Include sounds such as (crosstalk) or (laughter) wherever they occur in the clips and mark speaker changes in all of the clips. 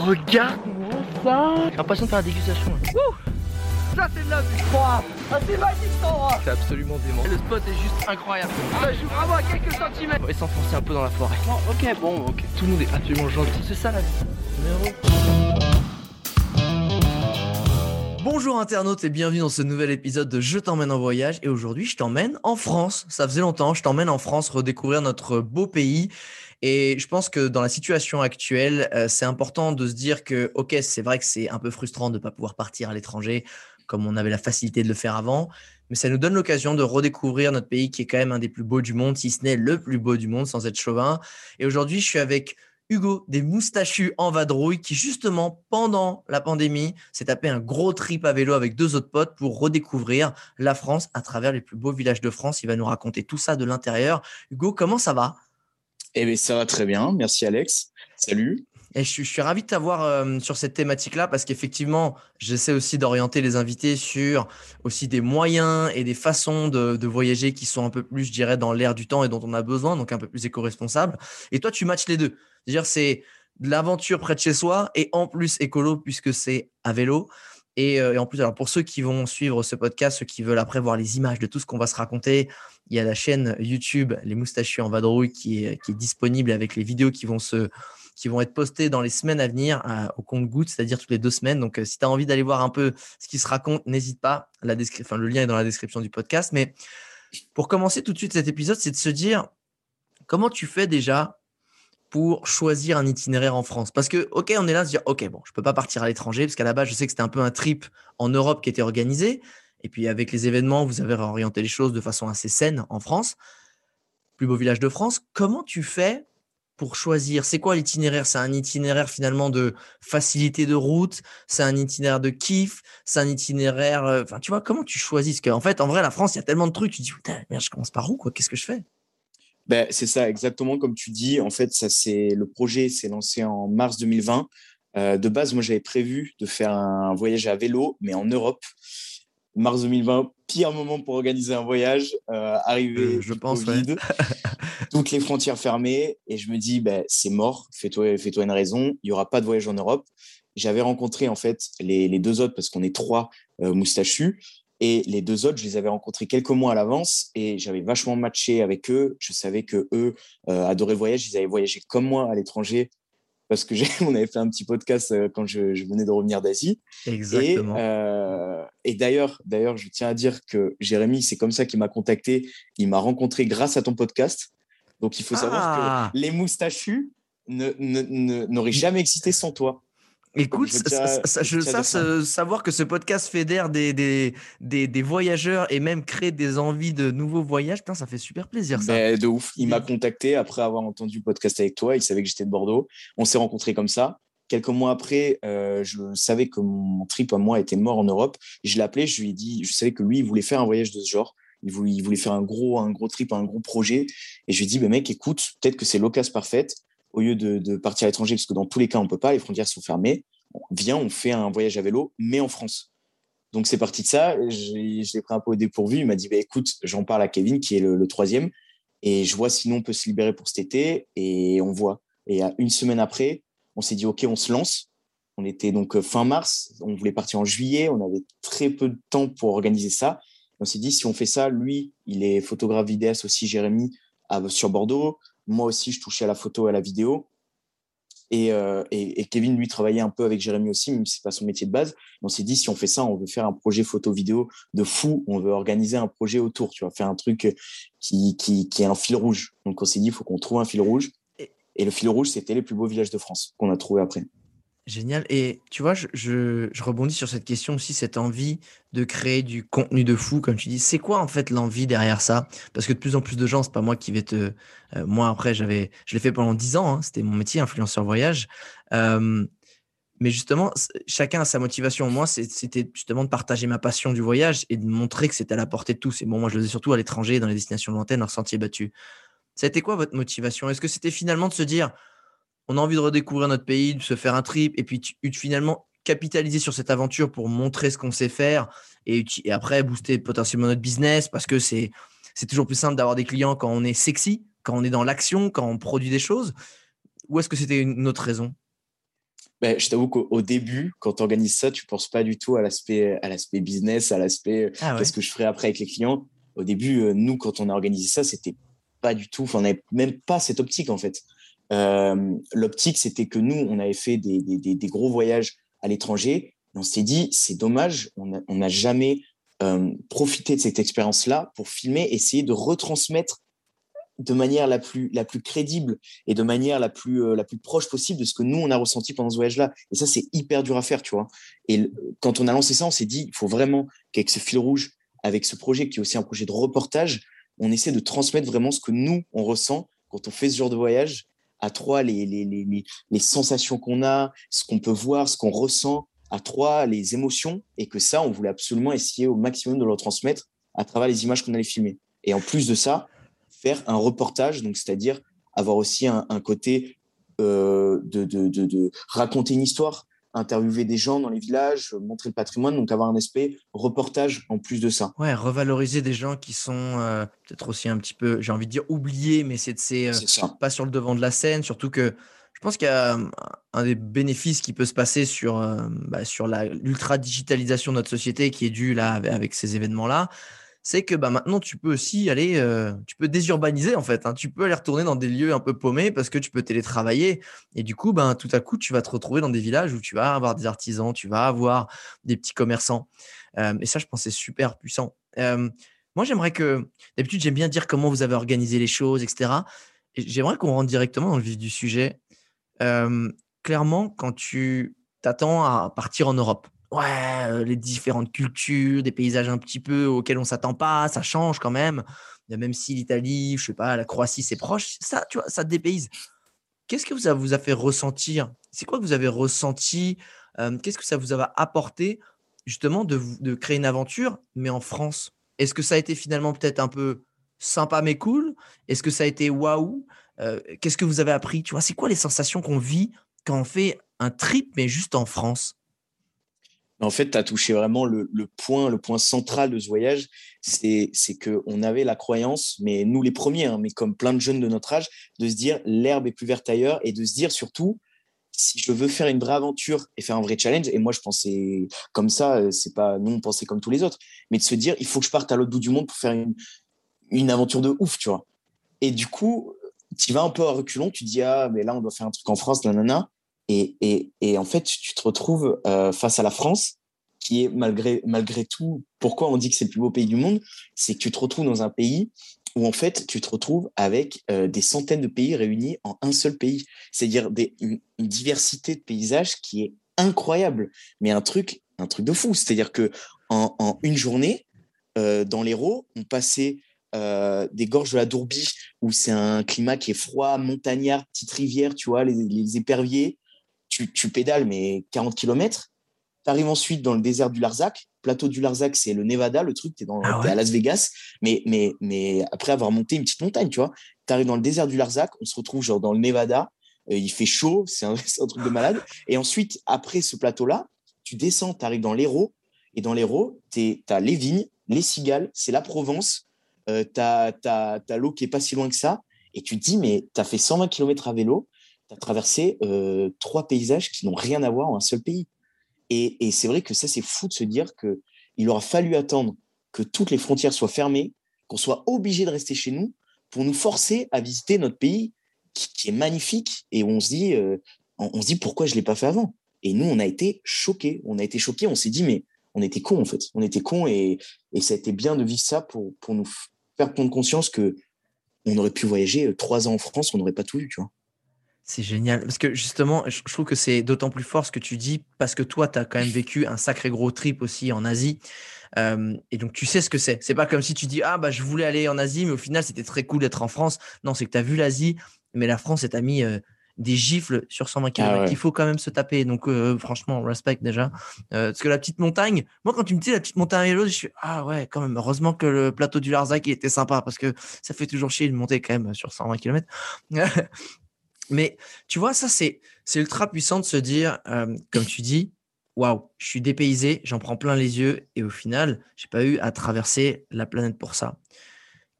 Speaker 1: regarde-moi ça J'ai l'impression de faire la dégustation.
Speaker 2: Ça c'est de la vue Ah c'est magique cet endroit
Speaker 1: C'est absolument dément.
Speaker 2: Le spot est juste incroyable Ça joue vraiment à quelques centimètres
Speaker 1: On va s'enfoncer un peu dans la forêt.
Speaker 2: Bon, ok, bon, ok.
Speaker 1: Tout le monde est absolument gentil. C'est ça la vie. Numéro. Bonjour internautes et bienvenue dans ce nouvel épisode de Je t'emmène en voyage et aujourd'hui je t'emmène en France. Ça faisait longtemps, je t'emmène en France redécouvrir notre beau pays et je pense que dans la situation actuelle, euh, c'est important de se dire que ok, c'est vrai que c'est un peu frustrant de ne pas pouvoir partir à l'étranger comme on avait la facilité de le faire avant, mais ça nous donne l'occasion de redécouvrir notre pays qui est quand même un des plus beaux du monde, si ce n'est le plus beau du monde sans être chauvin. Et aujourd'hui, je suis avec Hugo des moustachus en vadrouille qui justement pendant la pandémie s'est tapé un gros trip à vélo avec deux autres potes pour redécouvrir la France à travers les plus beaux villages de France. Il va nous raconter tout ça de l'intérieur. Hugo, comment ça va?
Speaker 3: Eh bien, ça va très bien. Merci Alex. Salut.
Speaker 1: Et je, suis- je ravi de t'avoir euh, sur cette thématique-là parce qu'effectivement, j'essaie aussi d'orienter les invités sur aussi des moyens et des façons de, de voyager qui sont un peu plus, je dirais, dans l'air du temps et dont on a besoin, donc un peu plus éco-responsable. Et toi, tu matches les deux. C'est-à-dire, c'est de l'aventure près de chez soi et en plus écolo puisque c'est à vélo. Et, euh, et en plus, alors pour ceux qui vont suivre ce podcast, ceux qui veulent après voir les images de tout ce qu'on va se raconter, il y a la chaîne YouTube Les Moustachus en Vadrouille qui est, disponible avec les vidéos qui vont se qui vont être postées dans les semaines à venir au compte goutte, c'est-à-dire toutes les deux semaines. Donc, euh, si tu as envie d'aller voir un peu ce qui se raconte, n'hésite pas. La enfin, le lien est dans la description du podcast. Mais pour commencer tout de suite cet épisode, c'est de se dire comment tu fais déjà pour choisir un itinéraire en France Parce que, OK, on est là à se dire, OK, bon, je peux pas partir à l'étranger, parce qu'à la base, je sais que c'était un peu un trip en Europe qui était organisé. Et puis, avec les événements, vous avez réorienté les choses de façon assez saine en France. Plus beau village de France. Comment tu fais pour choisir? C'est quoi l'itinéraire? C'est un itinéraire finalement de facilité de route? C'est un itinéraire de kiff? C'est un itinéraire. euh, Enfin, tu vois, comment tu choisis? Parce qu'en fait, en vrai, la France, il y a tellement de trucs. Tu te dis, putain, merde, je commence par où quoi? Qu'est-ce que je fais?
Speaker 3: Ben, c'est ça, exactement comme tu dis. En fait, ça c'est le projet s'est lancé en mars 2020. Euh, de base, moi, j'avais prévu de faire un voyage à vélo, mais en Europe. Mars 2020, pire moment pour organiser un voyage. Euh, arrivé
Speaker 1: Euh, je pense,
Speaker 3: Covid, toutes (laughs) les frontières fermées, et je me dis, ben, c'est mort. Fais-toi, fais-toi une raison. Il y aura pas de voyage en Europe. J'avais rencontré en fait les, les deux autres parce qu'on est trois moustachus. Et les deux autres, je les avais rencontrés quelques mois à l'avance et j'avais vachement matché avec eux. Je savais que eux euh, adoraient le voyage. Ils avaient voyagé comme moi à l'étranger parce que (laughs) on avait fait un petit podcast euh, quand je, je venais de revenir d'Asie.
Speaker 1: Exactement.
Speaker 3: Et, euh, et d'ailleurs, d'ailleurs, je tiens à dire que Jérémy, c'est comme ça qu'il m'a contacté. Il m'a rencontré grâce à ton podcast. Donc il faut
Speaker 1: Ah.
Speaker 3: savoir que les moustachus ne, ne- ne- n'auraient jamais existé sans toi.
Speaker 1: Écoute, savoir que ce podcast fédère des, des, des, des voyageurs et même crée des envies de nouveaux voyages, putain, ça fait super plaisir ça.
Speaker 3: Ben, de ouf. Il m'a contacté après avoir entendu le podcast avec toi. Il savait que j'étais de Bordeaux. On s'est rencontrés comme ça. Quelques mois après, euh, je savais que mon trip à moi était mort en Europe. Je l'ai appelé, je lui ai dit, je savais que lui, il voulait faire un voyage de ce genre. Il voulait, il voulait faire un gros, un gros trip, un gros projet. Et je lui ai dit, ben, mec, écoute, peut-être que c'est l'occasion parfaite. Au lieu de, partir à l'étranger, parce que dans tous les cas, on peut pas, les frontières sont fermées. Viens, on fait un voyage à vélo, mais en France. Donc c'est parti de ça. Je l'ai pris un peu au dépourvu. Il m'a dit, bah, écoute, j'en parle à Kevin, qui est le, troisième, et je vois sinon on peut se libérer pour cet été, et on voit. Et une semaine après, on s'est dit, ok, on se lance. On était donc euh, fin mars, on voulait partir en juillet, on avait très peu de temps pour organiser ça. On s'est dit, si on fait ça, lui, il est photographe vidéaste aussi, Jérémy, sur Bordeaux. Moi aussi, je touchais à la photo et à la vidéo. Et, euh, et, et Kevin, lui, travaillait un peu avec Jérémy aussi, même si c'est pas son métier de base. On s'est dit, si on fait ça, on veut faire un projet photo-vidéo de fou. On veut organiser un projet autour, tu vois, faire un truc qui, qui, qui est un fil rouge. Donc, on s'est dit, il faut qu'on trouve un fil rouge.
Speaker 1: Et-
Speaker 3: Et le fil rouge, c'était les plus beaux villages de France qu'on a trouvé après.
Speaker 1: Génial. Et tu vois, je, rebondis sur cette question aussi, cette envie de créer du contenu de fou, comme tu dis. C'est quoi en fait l'envie derrière ça? Parce que de plus en plus de gens, c'est pas moi qui vais te. euh, moi, après, j'avais, je l'ai fait pendant 10 ans, hein, c'était mon métier, influenceur voyage. Mais justement, chacun a sa motivation. Moi, c'était justement de partager ma passion du voyage et de montrer que c'était à la portée de tous. Et bon, moi, je le faisais surtout à l'étranger, dans les destinations lointaines, hors. Ça a été quoi votre motivation? Est-ce que c'était finalement de se dire, on a envie de redécouvrir notre pays, de se faire un trip, et puis finalement capitaliser sur cette aventure pour montrer ce qu'on sait faire et, après booster potentiellement notre business parce que c'est toujours plus simple d'avoir des clients quand on est sexy, quand on est dans l'action, quand on produit des choses Ou est-ce que c'était une autre raison?
Speaker 3: Ben, je t'avoue qu'au début, quand tu organises ça, tu ne penses pas du tout à l'aspect, à l'aspect business, à l'aspect ah qu'est-ce que je ferai après avec les clients. Au début, nous, quand on a organisé ça, c'était pas du tout, on n'avait même pas cette optique en fait. L'optique, c'était que nous, on avait fait des, gros voyages à l'étranger. On s'est dit, c'est dommage, on n'a jamais euh, profité de cette expérience-là pour filmer, essayer de retransmettre de manière la plus, crédible et de manière la plus, euh, la plus proche possible de ce que nous, on a ressenti pendant ce voyage-là. Et ça, c'est hyper dur à faire, tu vois. Et quand on a lancé ça, on s'est dit, il faut vraiment qu'avec ce fil rouge, avec ce projet qui est aussi un projet de reportage, on essaie de transmettre vraiment ce que nous, on ressent quand on fait ce genre de voyage à trois, les, sensations qu'on a, ce qu'on peut voir, ce qu'on ressent, à trois, les émotions, et que ça, on voulait absolument essayer au maximum de le transmettre à travers les images qu'on allait filmer. Et en plus de ça, faire un reportage, donc c'est-à-dire avoir aussi un, côté euh, de, raconter une histoire, interviewer des gens dans les villages, montrer le patrimoine, donc avoir un aspect reportage en plus de ça.
Speaker 1: Ouais, revaloriser des gens qui sont euh, peut-être aussi un petit peu, j'ai envie de dire oubliés, mais c'est euh, pas sur le devant de la scène, surtout que je pense qu'il y a un des bénéfices qui peut se passer sur, bah, sur l'ultra-digitalisation de notre société qui est due là avec ces événements-là, c'est que bah, maintenant tu peux aussi aller, tu peux désurbaniser en fait. Hein. Tu peux aller retourner dans des lieux un peu paumés parce que tu peux télétravailler. Et du coup, ben, tout à coup, tu vas te retrouver dans des villages où tu vas avoir des artisans, tu vas avoir des petits commerçants. et ça, je pense, c'est super puissant. moi, j'aimerais que, d'habitude, j'aime bien dire comment vous avez organisé les choses, etc. J'aimerais qu'on rentre directement dans le vif du sujet clairement, quand tu t'attends à partir en Europe, ouais, les différentes cultures, des paysages un petit peu auxquels on s'attend pas, ça change quand même. Même si l'Italie, je sais pas, la Croatie, c'est proche, ça, tu vois, ça dépayse. Qu'est-ce que ça vous a fait ressentir? C'est quoi que vous avez ressenti Qu'est-ce que ça vous a apporté justement de, de créer une aventure, mais en France? Est-ce que ça a été finalement peut-être un peu sympa mais cool? Est-ce que ça a été waouh? Qu'est-ce que vous avez appris? Tu vois, c'est quoi les sensations qu'on vit quand on fait un trip, mais juste en France?
Speaker 3: En fait, tu as touché vraiment le, point, central de ce voyage, c'est qu'on avait la croyance, mais nous les premiers, hein, mais comme plein de jeunes de notre âge, de se dire l'herbe est plus verte ailleurs et de se dire surtout, si je veux faire une vraie aventure et faire un vrai challenge, et moi je pensais comme ça, euh, c'est pas nous on pensait comme tous les autres, mais de se dire il faut que je parte à l'autre bout du monde pour faire une, une aventure de ouf, tu vois. Et du coup, tu vas un peu à reculons, tu dis ah mais là on doit faire un truc en France, nanana, et, en fait tu te retrouves euh, face à la France qui est malgré malgré tout, pourquoi on dit que c'est le plus beau pays du monde, c'est que tu te retrouves dans un pays où en fait tu te retrouves avec euh, des centaines de pays réunis en un seul pays, c'est-à-dire une, diversité de paysages qui est incroyable, mais un truc un truc de fou, c'est-à-dire que en une journée euh, dans l'Hérault, on passait euh, des gorges de la Dourbie où c'est un climat qui est froid, montagnard, petite rivière, tu vois, les, éperviers. Tu, tu, pédales, mais 40 km. Tu arrives ensuite dans le désert du Larzac. Plateau du Larzac, c'est le Nevada, le truc, tu es, ah à Las Vegas. Mais, mais, mais après avoir monté une petite montagne, tu vois, tu arrives dans le désert du Larzac, on se retrouve genre dans le Nevada, euh, il fait chaud, c'est un, (laughs) un, truc de malade. Et ensuite, après ce plateau-là, tu descends, tu arrives dans l'Hérault. Et dans l'Hérault, tu as les vignes, les cigales, c'est la Provence, euh, tu as, l'eau qui est pas si loin que ça, et tu te dis, mais tu as fait 120 km à vélo, tu as traversé euh, trois paysages qui n'ont rien à voir en un seul pays. Et, c'est vrai que ça, c'est fou de se dire qu'il aura fallu attendre que toutes les frontières soient fermées, qu'on soit obligé de rester chez nous pour nous forcer à visiter notre pays qui, est magnifique et on se dit, euh, on, se dit pourquoi je l'ai pas fait avant. Et nous, on a été choqués. On a été choqués. On s'est dit, mais on était cons en fait. On était cons et, ça a été bien de vivre ça pour, pour nous faire prendre conscience que on aurait pu voyager euh, trois ans en France, on n'aurait pas tout vu, tu vois.
Speaker 1: C'est génial. Parce que justement, je trouve que c'est d'autant plus fort ce que tu dis, parce que toi, tu as quand même vécu un sacré gros trip aussi en Asie. Euh, et donc, tu sais ce que c'est. C'est pas comme si tu dis, ah, bah, je voulais aller en Asie, mais au final, c'était très cool d'être en France. Non, c'est que tu as vu l'Asie, mais la France, elle t'a mis euh, des gifles sur 120 km qu'il faut quand même se taper. Donc, euh, franchement, respect déjà. Parce que la petite montagne, moi, quand tu me dis la petite montagne je suis ah ouais, quand même. Heureusement que le plateau du Larzac il était sympa parce que ça fait toujours chier de monter quand même sur 120 km. (laughs) Mais tu vois, ça, c'est ultra puissant de se dire, euh, comme tu dis, waouh, je suis dépaysé, j'en prends plein les yeux et au final, j'ai pas eu à traverser la planète pour ça.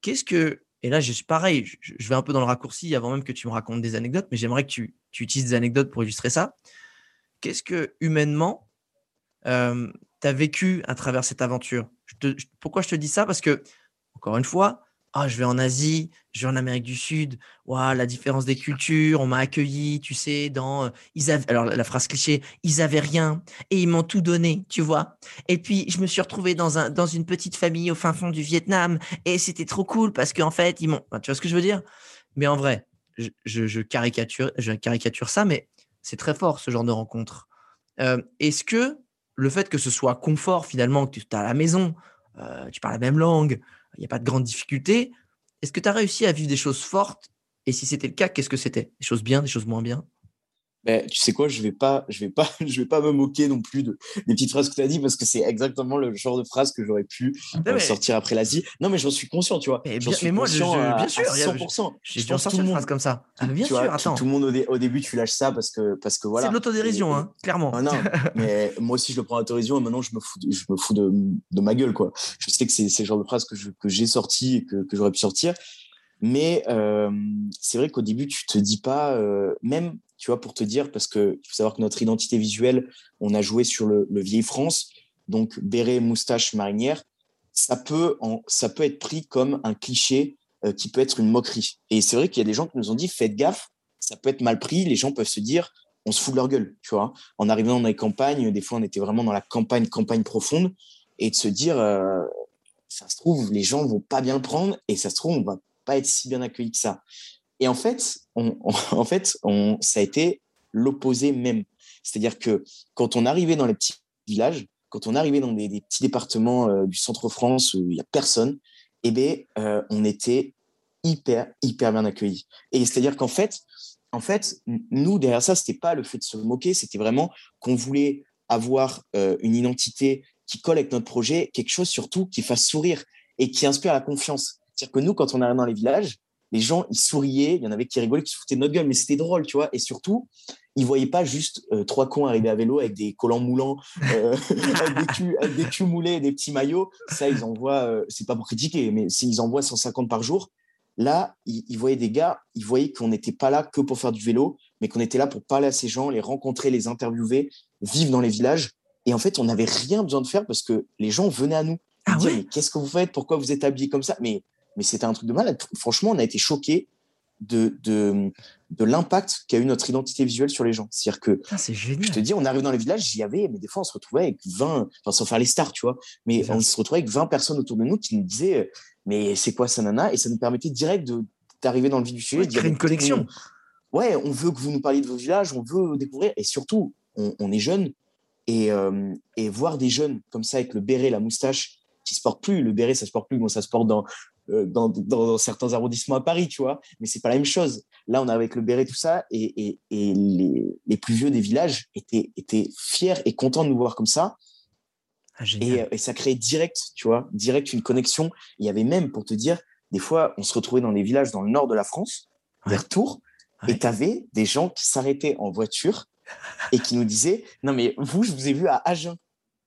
Speaker 1: Qu'est-ce que et là, je suis pareil, je, vais un peu dans le raccourci avant même que tu me racontes des anecdotes, mais j'aimerais que tu, utilises des anecdotes pour illustrer ça. qu'est-ce que humainement, euh, tu as vécu à travers cette aventure? Pourquoi je te dis ça? Parce que, encore une fois, ah, je vais en Asie, je vais en Amérique du Sud, wow, la différence des cultures, on m'a accueilli, tu sais, dans. Ils avaient, alors, la phrase cliché, ils avaient rien et ils m'ont tout donné, tu vois. Et puis, je me suis retrouvé dans, un, dans une petite famille au fin fond du Vietnam et c'était trop cool parce qu'en fait, ils m'ont. tu vois ce que je veux dire? Mais en vrai, je, caricature, je caricature ça, mais c'est très fort ce genre de rencontre. Est-ce que le fait que ce soit confort finalement, que tu es à la maison, tu parles la même langue, il n'y a pas de grandes difficultés, est-ce que tu as réussi à vivre des choses fortes? Et si c'était le cas, qu'est-ce que c'était? Des choses bien, des choses moins bien?
Speaker 3: Ben, tu sais quoi, je vais pas, je vais pas, (laughs) je vais pas me moquer non plus de, des petites phrases que tu as dit parce que c'est exactement le genre de phrase que j'aurais pu euh, sortir après l'Asie. Non, mais j'en suis conscient, tu vois.
Speaker 1: Mais, bien, mais moi, je, bien sûr, 100%. J'ai déjà sorti une phrase comme ça. Ah, bien sûr, attends.
Speaker 3: Tout, le monde au, début, tu lâches ça parce que, parce que voilà.
Speaker 1: C'est de l'autodérision, hein, clairement.
Speaker 3: Ah, non, (laughs) mais moi aussi, je le prends à l'autodérision et maintenant, je me fous, de, je me fous de, de, ma gueule, quoi. Je sais que c'est le genre de phrase que j'ai sorti et que, que j'aurais pu sortir. Mais euh, c'est vrai qu'au début, tu te dis pas, euh, même tu vois, pour te dire, parce qu'il faut savoir que notre identité visuelle, on a joué sur le, vieille France, donc béret, moustache, marinière, ça peut, ça peut être pris comme un cliché euh, qui peut être une moquerie. Et c'est vrai qu'il y a des gens qui nous ont dit, faites gaffe, ça peut être mal pris, les gens peuvent se dire, on se fout de leur gueule, tu vois. En arrivant dans les campagnes, des fois, on était vraiment dans la campagne, campagne profonde, et de se dire, euh, ça se trouve, les gens vont pas bien le prendre, et ça se trouve, on va pas être si bien accueilli que ça. Et en fait, on, (laughs) en fait ça a été l'opposé même. C'est-à-dire que quand on arrivait dans les petits villages, quand on arrivait dans des, petits départements euh, du centre-France où il n'y a personne, eh bien, euh, on était hyper, hyper bien accueillis. Et c'est-à-dire qu'en fait, en fait, nous, derrière ça, c'était pas le fait de se moquer, c'était vraiment qu'on voulait avoir euh, une identité qui colle avec notre projet, quelque chose surtout qui fasse sourire et qui inspire la confiance. C'est-à-dire que nous, quand on arrive dans les villages, les gens, ils souriaient, il y en avait qui rigolaient, qui se foutaient de notre gueule, mais c'était drôle, tu vois. Et surtout, ils voyaient pas juste euh, trois cons arriver à vélo avec des collants moulants, euh, (laughs) avec, des culs, moulés et des petits maillots. Ça, ils en voient, euh, c'est pas pour critiquer, mais s'ils en voient 150 par jour, là, ils, voyaient des gars, ils voyaient qu'on n'était pas là que pour faire du vélo, mais qu'on était là pour parler à ces gens, les rencontrer, les interviewer, vivre dans les villages. Et en fait, on n'avait rien besoin de faire parce que les gens venaient à nous. Ah mais qu'est-ce que vous faites? Pourquoi vous êtes comme ça? Mais mais c'était un truc de malade. Franchement, on a été choqués de, de, de l'impact qu'a eu notre identité visuelle sur les gens. C'est-à-dire que,
Speaker 1: ah,
Speaker 3: je te dis, on arrive dans les villages, j'y avais, mais des fois, on se retrouvait avec 20, enfin, sans faire les stars, tu vois, mais on se retrouvait avec 20 personnes autour de nous qui nous disaient, mais c'est quoi ça, nana? Et ça nous permettait direct d'arriver dans le vif du sujet.
Speaker 1: de créer une connexion.
Speaker 3: Ouais, on veut que vous nous parliez de vos villages, on veut découvrir, et surtout, on, est jeunes, et, euh, et voir des jeunes comme ça avec le béret, la moustache, qui se portent plus. Le béret, ça se porte plus. Bon, ça se porte dans, euh, dans, certains arrondissements à Paris, tu vois. Mais c'est pas la même chose. Là, on a avec le béret, tout ça, et, les, plus vieux des villages étaient, étaient fiers et contents de nous voir comme ça. Ah, et, ça créait direct, tu vois, direct une connexion. Il y avait même, pour te dire, des fois, on se retrouvait dans des villages dans le nord de la France, vers Tours, et tu avais des gens qui s'arrêtaient en voiture et qui nous disaient Non, mais vous, je vous ai vu à Agen.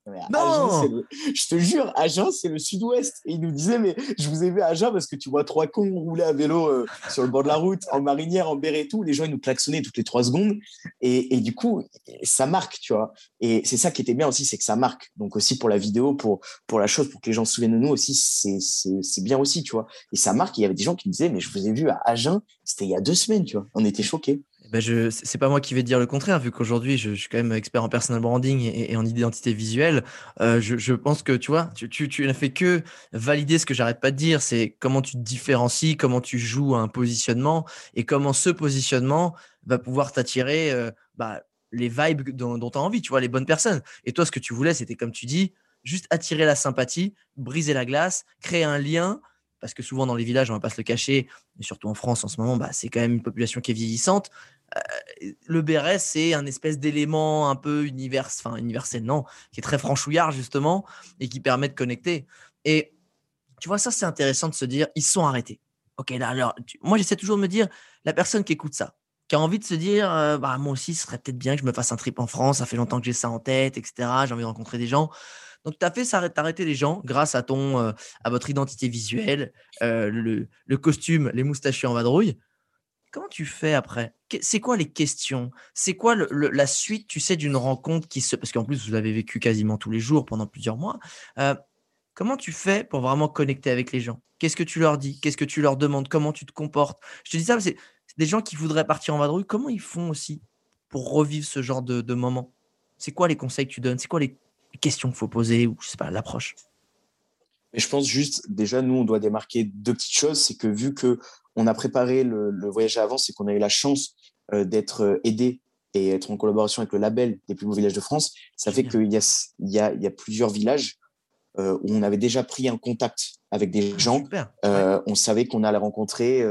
Speaker 1: Non
Speaker 3: Je te jure, Agen, c'est le sud-ouest. Et il nous disait, mais je vous ai vu à Agen parce que tu vois trois cons rouler à vélo euh, sur le bord de la route, en marinière, en béret et tout. Les gens, ils nous klaxonnaient toutes les trois secondes. Et, et du coup, ça marque, tu vois. Et c'est ça qui était bien aussi, c'est que ça marque. Donc aussi pour la vidéo, pour, pour la chose, pour que les gens se souviennent de nous aussi, c'est bien aussi, tu vois. Et ça marque. il y avait des gens qui me disaient, mais je vous ai vu à Agen, c'était il y a deux semaines, tu vois. On était choqués.
Speaker 1: Ben je, c'est pas moi qui vais dire le contraire, vu qu'aujourd'hui je, suis quand même expert en personal branding et, en identité visuelle. Euh, je, je, pense que tu vois, tu, tu, tu n'as fait que valider ce que j'arrête pas de dire, c'est comment tu te différencies, comment tu joues un positionnement et comment ce positionnement va pouvoir t'attirer euh, bah, les vibes dont, dont tu as envie, tu vois, les bonnes personnes. Et toi, ce que tu voulais, c'était comme tu dis, juste attirer la sympathie, briser la glace, créer un lien parce que souvent dans les villages, on va pas se le cacher, et surtout en France en ce moment, bah, c'est quand même une population qui est vieillissante. Euh, le BRS, c'est un espèce d'élément un peu univers, enfin, universel, non, qui est très franchouillard, justement, et qui permet de connecter. Et tu vois, ça, c'est intéressant de se dire, ils sont arrêtés. Ok, alors, moi, j'essaie toujours de me dire, la personne qui écoute ça, qui a envie de se dire, euh, bah, moi aussi, ce serait peut-être bien que je me fasse un trip en France, ça fait longtemps que j'ai ça en tête, etc. J'ai envie de rencontrer des gens. Donc, tu as fait t'arrêter les gens grâce à, ton, euh, à votre identité visuelle, le, le, costume, les moustaches en vadrouille. Comment tu fais après? C'est quoi les questions? C'est quoi la suite, tu sais, d'une rencontre qui se... Parce qu'en plus, vous avez vécu quasiment tous les jours pendant plusieurs mois. Euh, comment tu fais pour vraiment connecter avec les gens? Qu'est-ce que tu leur dis? Qu'est-ce que tu leur demandes? Comment tu te comportes? Je te dis ça, c'est des gens qui voudraient partir en vadrouille. Comment ils font aussi pour revivre ce genre de, de moment? C'est quoi les conseils que tu donnes? C'est quoi les questions qu'il faut poser ou je sais pas l'approche
Speaker 3: mais je pense juste, déjà, nous, on doit démarquer deux petites choses. C'est que vu que on a préparé le, voyage à avance et qu'on a eu la chance euh, d'être euh, aidé et être en collaboration avec le label des plus beaux villages de France, ça fait qu'il y a, il y, a, il y a plusieurs villages euh, où on avait déjà pris un contact avec des ah, gens. On savait qu'on allait rencontrer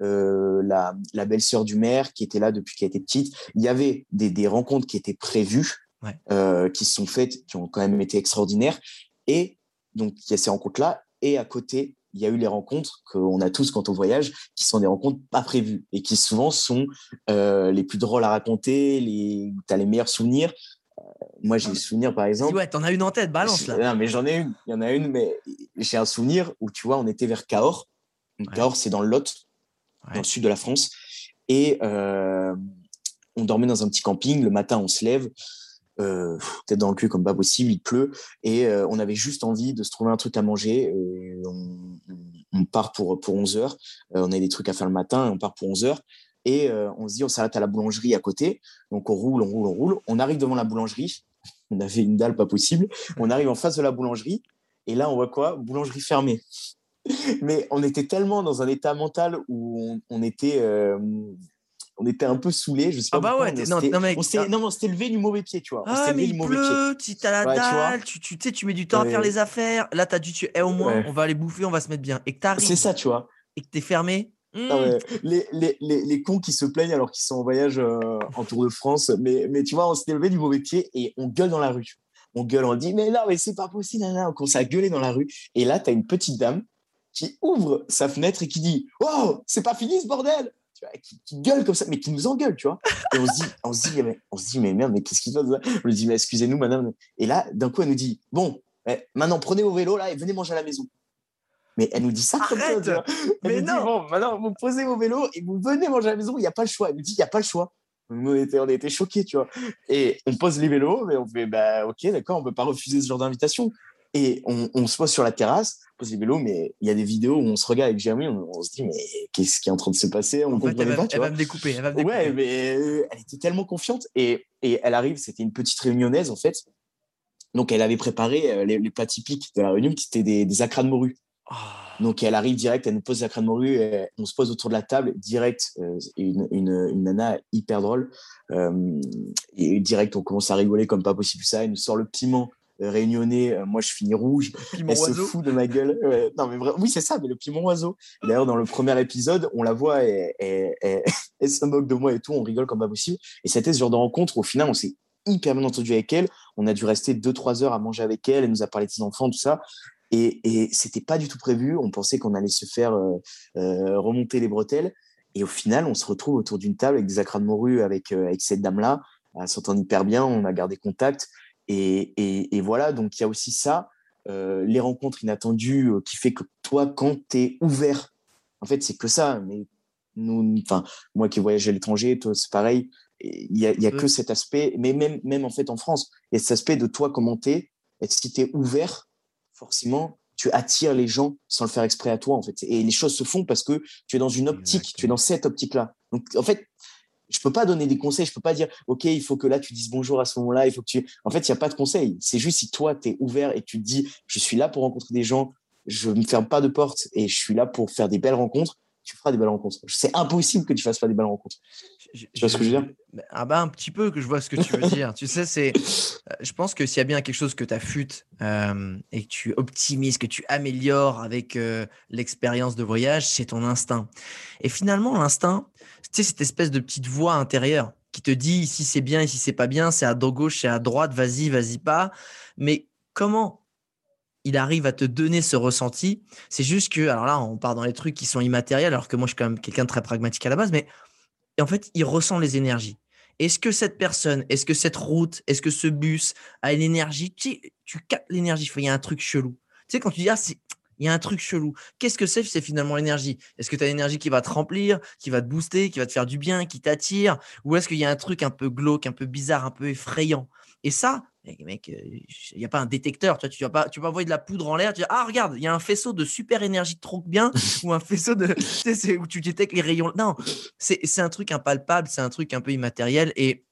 Speaker 3: la, la belle-sœur du maire qui était là depuis qu'elle était petite. Il y avait des, des rencontres qui étaient prévues, qui se sont faites, qui ont quand même été extraordinaires. Et donc, il y a ces rencontres-là. Et à côté, il y a eu les rencontres qu'on a tous quand on voyage, qui sont des rencontres pas prévues et qui souvent sont euh, les plus drôles à raconter, les... tu as les meilleurs souvenirs. Euh, moi, j'ai des souvenirs, par exemple.
Speaker 1: Ouais, t'en as une en tête, balance là.
Speaker 3: Non, mais j'en ai une. Il y en a une, mais j'ai un souvenir où, tu vois, on était vers Cahors. Cahors, c'est dans le Lot, dans le sud de la France. Et euh, on dormait dans un petit camping. Le matin, on se lève euh, tête dans le cul comme pas possible, il pleut, et euh, on avait juste envie de se trouver un truc à manger. on, part pour, pour 11 heures, euh, on a des trucs à faire le matin, et on part pour 11 heures, et on se dit on s'arrête à la boulangerie à côté, donc on roule, on roule, on roule, on arrive devant la boulangerie, (laughs) on avait une dalle pas possible, on arrive en face de la boulangerie, et là on voit quoi? Boulangerie fermée. (laughs) Mais on était tellement dans un état mental où on était on était un peu saoulés. Je sais
Speaker 1: ah pas. Ah bah ouais,
Speaker 3: non, non, mec, on non, on s'était levé du mauvais pied, tu vois.
Speaker 1: Ah, mais il pleut, tu as la dalle, tu, tu, sais, tu mets du temps à faire les affaires. Là, tu as dit, tu, eh, au moins, on va aller bouffer, on va se mettre bien. Et que t'arrives.
Speaker 3: C'est ça, tu vois.
Speaker 1: Et que t'es fermé.
Speaker 3: Hmm. les, les, les, les, cons qui se plaignent alors qu'ils sont en voyage euh, en Tour de France. Mais, mais tu vois, on s'était levé du mauvais pied et on gueule dans la rue. On gueule, on dit, mais non, mais c'est pas possible. on commence à gueuler dans la rue. Et là, tu as une petite dame qui ouvre sa fenêtre et qui dit, oh, c'est pas fini ce bordel qui, gueule comme ça, mais qui nous engueule, tu vois. Et on se dit, on se dit, mais, on se dit, mais merde, mais qu'est-ce qu'il fait On lui dit, mais excusez-nous, madame. Et là, d'un coup, elle nous dit, bon, eh, maintenant, prenez vos vélos là et venez manger à la maison. Mais elle nous dit ça comme ça, tu vois. mais non. Dit, bon, maintenant, vous posez vos vélos et vous venez manger à la maison, il n'y a pas le choix. Elle nous dit, il n'y a pas le choix. On était, on était choqués, tu vois. Et on pose les vélos, mais on fait, bah, ok, d'accord, on ne peut pas refuser ce genre d'invitation. Et on, on, se pose sur la terrasse, pose les vélos, mais il y a des vidéos où on se regarde avec Jérémy, on, se dit, mais qu'est-ce qui est en train de se passer?
Speaker 1: On fait, elle, va, pas, elle va, me découper, elle va me découper.
Speaker 3: Ouais, mais euh, elle était tellement confiante. Et, et elle arrive, c'était une petite réunionnaise, en fait. Donc, elle avait préparé euh, les, les plats typiques de la réunion, qui étaient des, des acras de morue. Oh. Donc, elle arrive direct, elle nous pose des acras de morue, on se pose autour de la table, direct, euh, une, une, une, nana hyper drôle. Euh, et direct, on commence à rigoler comme pas possible ça. Elle nous sort le piment réunionnais, euh, moi je finis rouge. Elle se fout de ma gueule. non, mais oui, c'est ça, mais le piment oiseau. D'ailleurs, dans le premier épisode, on la voit et, (laughs) elle se moque de moi et tout, on rigole comme pas possible. Et c'était ce genre de rencontre. Au final, on s'est hyper bien entendu avec elle. On a dû rester 2-3 heures à manger avec elle. Elle nous a parlé de ses enfants, tout ça. Et, et c'était pas du tout prévu. On pensait qu'on allait se faire euh, remonter les bretelles. Et au final, on se retrouve autour d'une table avec des acras de morue avec, avec cette dame-là. Elle s'entend hyper bien. On a gardé contact. Et, voilà, donc il y a aussi ça, euh, les rencontres inattendues euh, qui fait que toi, quand tu es ouvert, en fait, c'est que ça. Mais nous, enfin, moi qui voyage à l'étranger, toi, c'est pareil. Il n'y a, y a que cet aspect, mais même, même en fait en France, il y a cet aspect de toi commenter. Et si tu es ouvert, forcément, tu attires les gens sans le faire exprès à toi, en fait. Et les choses se font parce que tu es dans une optique, tu es dans cette optique-là. Donc, en fait, je peux pas donner des conseils, je peux pas dire OK, il faut que là tu dises bonjour à ce moment-là, il faut que tu En fait, il y a pas de conseil, c'est juste si toi tu es ouvert et tu te dis je suis là pour rencontrer des gens, je me ferme pas de porte et je suis là pour faire des belles rencontres, tu feras des belles rencontres. C'est impossible que tu fasses pas des belles rencontres. Tu vois ce que je veux dire?
Speaker 1: Ah bah un petit peu que je vois ce que tu veux dire. tu sais, c'est, euh, je pense que s'il y a bien quelque chose que tu affûtes euh, et que tu optimises, que tu améliores avec euh, l'expérience de voyage, c'est ton instinct. Et finalement, l'instinct, sais, cette espèce de petite voix intérieure qui te dit ici c'est bien, ici c'est pas bien, c'est à gauche, c'est à droite, vas-y, vas-y pas. Mais comment il arrive à te donner ce ressenti? C'est juste que, alors là, on part dans les trucs qui sont immatériels, alors que moi je suis quand même quelqu'un de très pragmatique à la base, mais en fait, il ressent les énergies. Est-ce que cette personne, est-ce que cette route, est-ce que ce bus a une énergie? Tu, tu captes l'énergie, il y a un truc chelou. Tu sais, quand tu dis, ah, il y a un truc chelou. Qu'est-ce que c'est C'est finalement l'énergie? Est-ce que tu as l'énergie qui va te remplir, qui va te booster, qui va te faire du bien, qui t'attire? Ou est-ce qu'il y a un truc un peu glauque, un peu bizarre, un peu effrayant? Et ça, mec, euh, il n'y a pas un détecteur. Tu, vois, tu vas pas, tu vas envoyer de la poudre en l'air. Tu dis, ah, regarde, il y a un faisceau de super énergie trop bien (laughs) ou un faisceau de. Tu sais, c'est où tu détectes les rayons. Non, c'est un truc impalpable, c'est un truc un peu immatériel. Et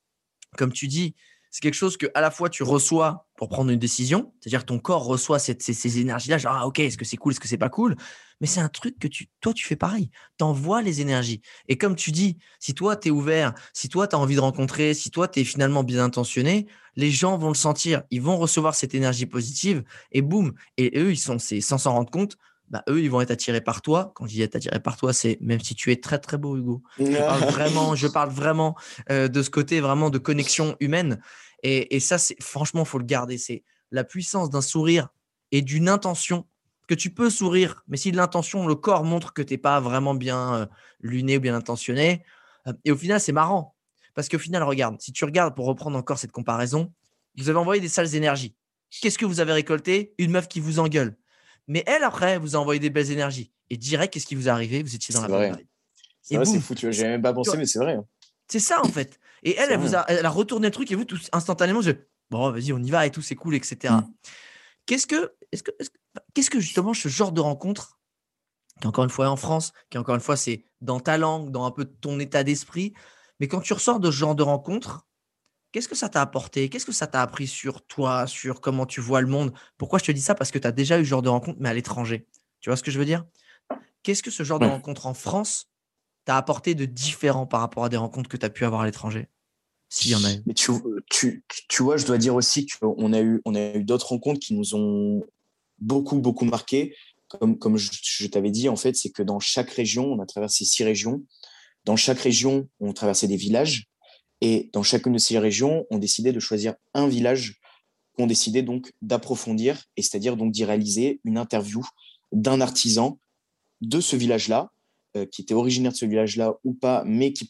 Speaker 1: comme tu dis, c'est quelque chose que à la fois tu reçois pour prendre une décision, c'est-à-dire ton corps reçoit ces, ces énergies-là, genre ah, ok, est-ce que c'est cool, est-ce que c'est pas cool, mais c'est un truc que tu, toi tu fais pareil, tu envoies les énergies. Et comme tu dis, si toi tu es ouvert, si toi tu as envie de rencontrer, si toi tu es finalement bien intentionné, les gens vont le sentir, ils vont recevoir cette énergie positive et boum, et eux ils sont, sans s'en rendre compte, bah, eux, ils vont être attirés par toi. Quand je dis être attirés par toi, c'est même si tu es très très beau, Hugo. (laughs) Je parle vraiment, je parle vraiment euh, de ce côté vraiment de connexion humaine. Et, et ça, c'est franchement, faut le garder. C'est la puissance d'un sourire et d'une intention que tu peux sourire, mais si l'intention, le corps montre que tu n'es pas vraiment bien euh, luné ou bien intentionné, euh, et au final, c'est marrant. Parce qu'au final, regarde, si tu regardes, pour reprendre encore cette comparaison, vous avez envoyé des sales énergies. Qu'est-ce que vous avez récolté? Une meuf qui vous engueule. Mais elle, après, vous a envoyé des belles énergies. Et direct, qu'est-ce qui vous est arrivé? Vous étiez dans la
Speaker 3: vraie. C'est c'est fou, tu vois. J'ai même pas pensé, mais c'est vrai. Hein.
Speaker 1: C'est ça, en fait. Et elle, elle, vous a, elle a retourné le truc et vous, tout, instantanément, je bon, vas-y, on y va et tout, c'est cool, etc. Mm. Qu'est-ce que, est-ce que, qu'est-ce que justement ce genre de rencontre, qui encore une fois est en France, qui encore une fois c'est dans ta langue, dans un peu ton état d'esprit, mais quand tu ressors de ce genre de rencontre, Qu'est-ce que ça t'a apporté? Qu'est-ce que ça t'a appris sur toi, sur comment tu vois le monde? Pourquoi je te dis ça? Parce que tu as déjà eu ce genre de rencontre, mais à l'étranger. Tu vois ce que je veux dire? Qu'est-ce que ce genre de rencontre en France t'a apporté de différent par rapport à des rencontres que tu as pu avoir à l'étranger? S'il y en a
Speaker 3: Mais tu, tu, tu, vois, je dois dire aussi qu'on a eu, on a eu d'autres rencontres qui nous ont beaucoup, beaucoup marqué. Comme, comme je, je t'avais dit, en fait, c'est que dans chaque région, on a traversé six régions. Dans chaque région, on traversait des villages. Et dans chacune de ces régions, on décidait de choisir un village qu'on décidait donc d'approfondir, et c'est-à-dire donc d'y réaliser une interview d'un artisan de ce village-là, euh, qui était originaire de ce village-là ou pas, mais qui,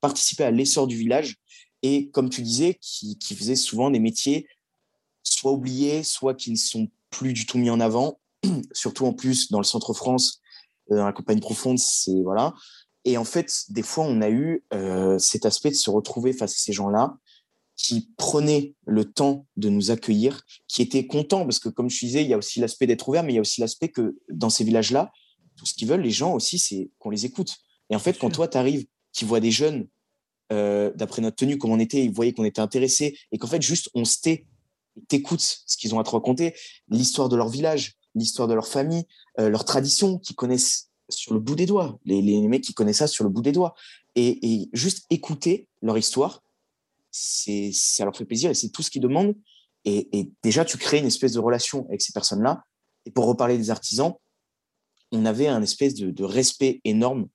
Speaker 3: participait à l'essor du village, et comme tu disais, qui, faisait souvent des métiers soit oubliés, soit qui ne sont plus du tout mis en avant, (clears throat) surtout en plus dans le centre France, euh, dans la compagnie profonde, c'est voilà, et en fait, des fois, on a eu euh, cet aspect de se retrouver face à ces gens-là qui prenaient le temps de nous accueillir, qui étaient contents, parce que comme je disais, il y a aussi l'aspect d'être ouvert, mais il y a aussi l'aspect que dans ces villages-là, tout ce qu'ils veulent, les gens aussi, c'est qu'on les écoute. Et en fait, quand toi, tu arrives, qui voient des jeunes, euh, d'après notre tenue, comme on était, ils voyaient qu'on était intéressés, et qu'en fait, juste, on se tait, t'écoutes ce qu'ils ont à te raconter, l'histoire de leur village, l'histoire de leur famille, euh, leurs traditions, qu'ils connaissent sur le bout des doigts. Les, les, mecs qui connaissent ça sur le bout des doigts. Et, juste écouter leur histoire, c'est ça leur fait plaisir et c'est tout ce qu'ils demandent. Et, déjà, tu crées une espèce de relation avec ces personnes-là. Et pour reparler des artisans, on avait un espèce de, de respect énorme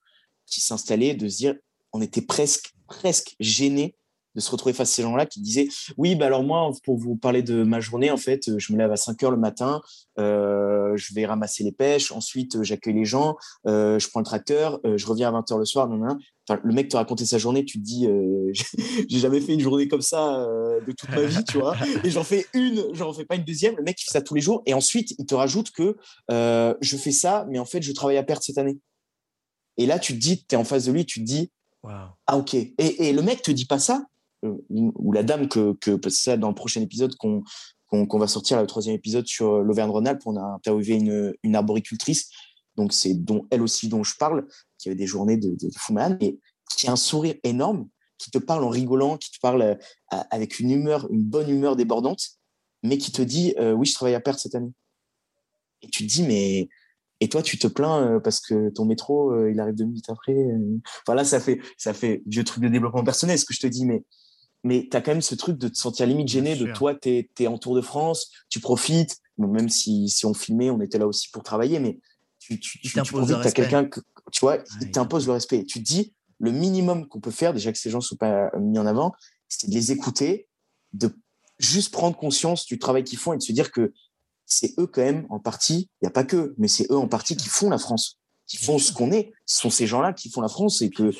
Speaker 3: qui s'installait, de se dire, on était presque, presque gêné de se retrouver face à ces gens-là qui disaient oui bah alors moi pour vous parler de ma journée en fait je me lève à 5 heures le matin euh, je vais ramasser les pêches ensuite euh, j'accueille les gens euh, je prends le tracteur je reviens à 20 heures le soir le mec te racontait sa journée tu te dis (laughs) j'ai jamais fait une journée comme ça de toute ma vie tu vois. (laughs) Et j'en fais une j'en fais pas une deuxième le mec il fait ça tous les jours et ensuite il te rajoute que je fais ça mais en fait je travaille à perte cette année. Et là tu te dis tu es en face de lui tu te dis Ah ok. Et, et, le mec te dit pas ça ou la dame que, que ça dans le prochain épisode qu'on qu'on va sortir le troisième épisode sur euh, l'Auvergne-Rhône-Alpes on a interviewé une, arboricultrice donc c'est dont elle aussi dont je parle qui avait des journées de, de, malade et qui a un sourire énorme qui te parle en rigolant qui te parle euh, avec une humeur une bonne humeur débordante mais qui te dit oui je travaille à perte cette année et tu te dis mais et toi, tu te plains parce que ton métro, il arrive deux minutes après. Enfin là, ça fait, ça fait vieux truc de développement personnel, ce que je te dis, mais mais tu as quand même ce truc de te sentir limite gêné de toi, tu es, en Tour de France, tu profites, même si, si on filmait, on était là aussi pour travailler, mais tu, tu, tu, tu as quelqu'un que, tu vois, il t'impose le respect. Tu te dis, le minimum qu'on peut faire, déjà que ces gens ne sont pas mis en avant, c'est de les écouter, de juste prendre conscience du travail qu'ils font et de se dire que c'est eux quand même en partie, il n'y a pas que, mais c'est eux en partie qui font la France, qui font ce qu'on est. Ce sont ces gens-là qui font la France et que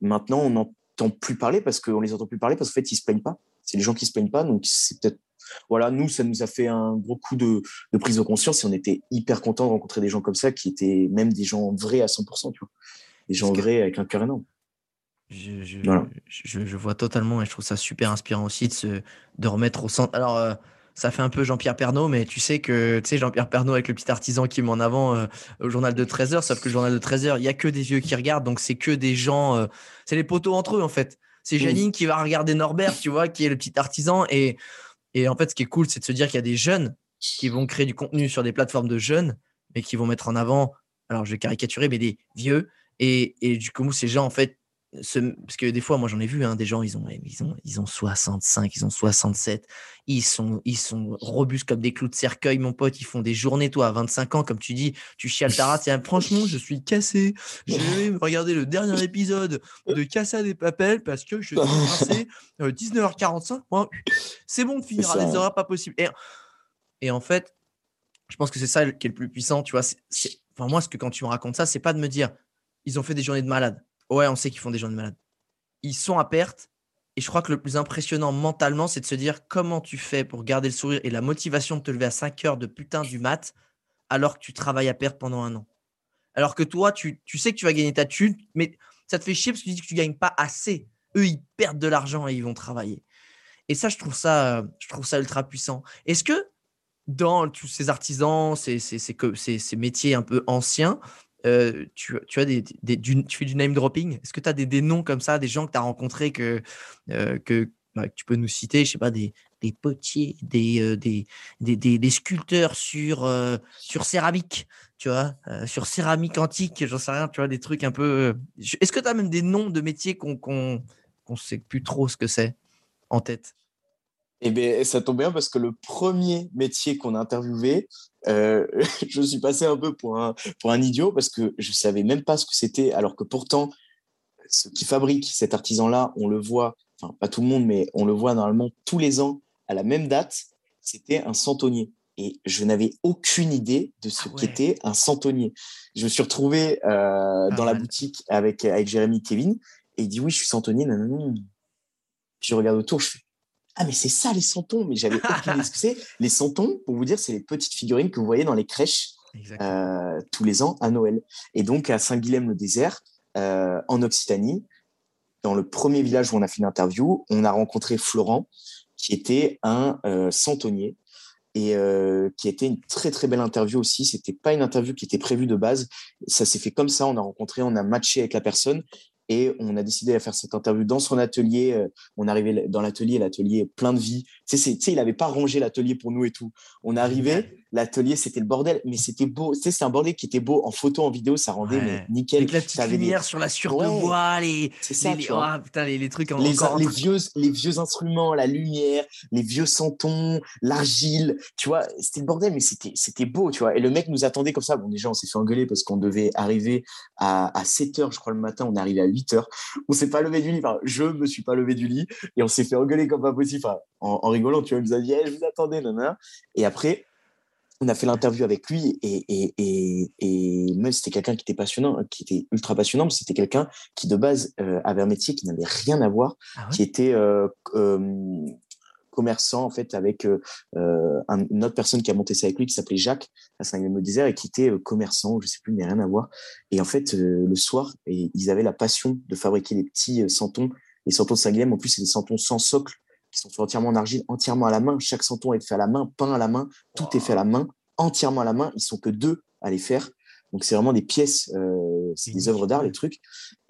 Speaker 3: maintenant on en plus parler parce qu'on les entend plus parler parce qu'en fait, ils se plaignent pas. C'est les gens qui se plaignent pas. Donc, c'est peut-être voilà, nous, ça nous a fait un gros coup de, prise de conscience et on était hyper content de rencontrer des gens comme ça qui étaient même des gens vrais à 100%, tu vois. Des gens vrais avec un cœur énorme.
Speaker 1: Je, je, vois totalement et je trouve ça super inspirant aussi de, se, de remettre au centre. Alors, euh, ça fait un peu Jean-Pierre Pernaud, mais tu sais que tu sais Jean-Pierre Pernaud avec le petit artisan qui met en avant euh, au journal de 13h, sauf que le journal de 13h, il n'y a que des vieux qui regardent, donc c'est que des gens, euh, c'est les poteaux entre eux en fait. C'est mmh. Janine qui va regarder Norbert, tu vois, qui est le petit artisan. Et, et en fait, ce qui est cool, c'est de se dire qu'il y a des jeunes qui vont créer du contenu sur des plateformes de jeunes, mais qui vont mettre en avant, alors je vais caricaturer, mais des vieux. Et, et du coup, ces gens, en fait, parce que des fois, moi j'en ai vu, hein, des gens, ils ont, ils, ont, ils ont 65, ils ont 67, ils sont, ils sont robustes comme des clous de cercueil, mon pote, ils font des journées, toi, à 25 ans, comme tu dis, tu chiales ta race, et franchement, je suis cassé, je vais regarder le dernier épisode de Cassa des Papels parce que je suis passé 19h45, c'est bon de finir à des heures pas possible. Et, et en fait, je pense que c'est ça qui est le plus puissant, tu vois. C'est, enfin, moi, ce que quand tu me racontes ça, c'est pas de me dire, ils ont fait des journées de malade Ouais, on sait qu'ils font des gens de malades. Ils sont à perte. Et je crois que le plus impressionnant mentalement, c'est de se dire comment tu fais pour garder le sourire et la motivation de te lever à 5 heures de putain du mat alors que tu travailles à perte pendant un an? Alors que toi, tu, sais que tu vas gagner ta thune, mais ça te fait chier parce que tu dis que tu gagnes pas assez. Eux, ils perdent de l'argent et ils vont travailler. Et ça, je trouve ça, je trouve ça ultra puissant. Est-ce que dans tous ces artisans, ces, ces, ces métiers un peu anciens, euh, tu, as des, tu fais du name dropping. Est-ce que tu as des, noms comme ça, des gens que tu as rencontrés que, euh, bah, tu peux nous citer Je sais pas, des, potiers, des, euh, sculpteurs sur, sur céramique, tu vois, sur céramique antique, j'en sais rien, tu vois, des trucs un peu. Est-ce que tu as même des noms de métiers qu'on ne sait plus trop ce que c'est en tête?
Speaker 3: Eh bien, ça tombe bien parce que le premier métier qu'on a interviewé, euh, (laughs) je suis passé un peu pour un, pour un idiot parce que je savais même pas ce que c'était, alors que pourtant, ce qui fabrique cet artisan-là, on le voit, enfin pas tout le monde, mais on le voit normalement tous les ans à la même date, c'était un centonnier. Et je n'avais aucune idée de ce ah qu'était un centonnier. Je me suis retrouvé euh, dans la boutique avec, avec Jérémy Kevin et il dit oui, je suis centonnier. Je regarde autour, je fais ah, mais c'est ça les santons, mais j'avais aucune idée ce que c'est. (laughs) Les santons, pour vous dire, c'est les petites figurines que vous voyez dans les crèches euh, tous les ans à Noël. Et donc à Saint-Guilhem-le-Désert, euh, en Occitanie, dans le premier village où on a fait une interview, on a rencontré Florent, qui était un euh, santonnier et qui était une très très belle interview aussi. C'était pas une interview qui était prévue de base. Ça s'est fait comme ça. On a rencontré, on a matché avec la personne et on a décidé de faire cette interview dans son atelier. Euh, on arrivé dans l'atelier, l'atelier plein de vie. Tu sais, il n'avait pas rangé l'atelier pour nous et tout. On arrivé, l'atelier, c'était le bordel, mais c'était beau. Tu sais, c'est un bordel qui était beau en photo, en vidéo, ça rendait mais nickel.
Speaker 1: Avec la petite lumière sur la sur de bois, les, ça, les, oh, putain, les, trucs en,
Speaker 3: les, les vieux, les vieux instruments, la lumière, les vieux santons, l'argile, tu vois, c'était le bordel, mais c'était, c'était beau, tu vois. Et le mec nous attendait comme ça. Bon, déjà, on s'est fait engueuler parce qu'on devait arriver à, à 7 heures, je crois, le matin. On est arrivé à 8 heures. On s'est pas levé du lit. Enfin, je me suis pas levé du lit et on s'est fait engueuler comme pas possible. Enfin, en, rigolant, tu vois, il nous a dit, je vous attendais, non, Et après, on a fait l'interview avec lui et, et, et, et même c'était quelqu'un qui était passionnant, qui était ultra passionnant, mais c'était quelqu'un qui de base euh, avait un métier qui n'avait rien à voir, ah qui était euh, euh, commerçant en fait avec une autre personne qui a monté ça avec lui qui s'appelait Jacques à Saint-Guilhem-le-Désert et qui était commerçant, je sais plus, mais rien à voir. Et en fait, le soir, et ils avaient la passion de fabriquer des petits santons. Les santons de Saint-Guilhem, en plus, c'est des santons sans socle qui sont faits entièrement en argile, entièrement à la main. Chaque santon est fait à la main, peint à la main, tout est fait à la main, entièrement à la main. Ils sont que deux à les faire. Donc c'est vraiment des pièces, euh, c'est des œuvres d'art, les trucs.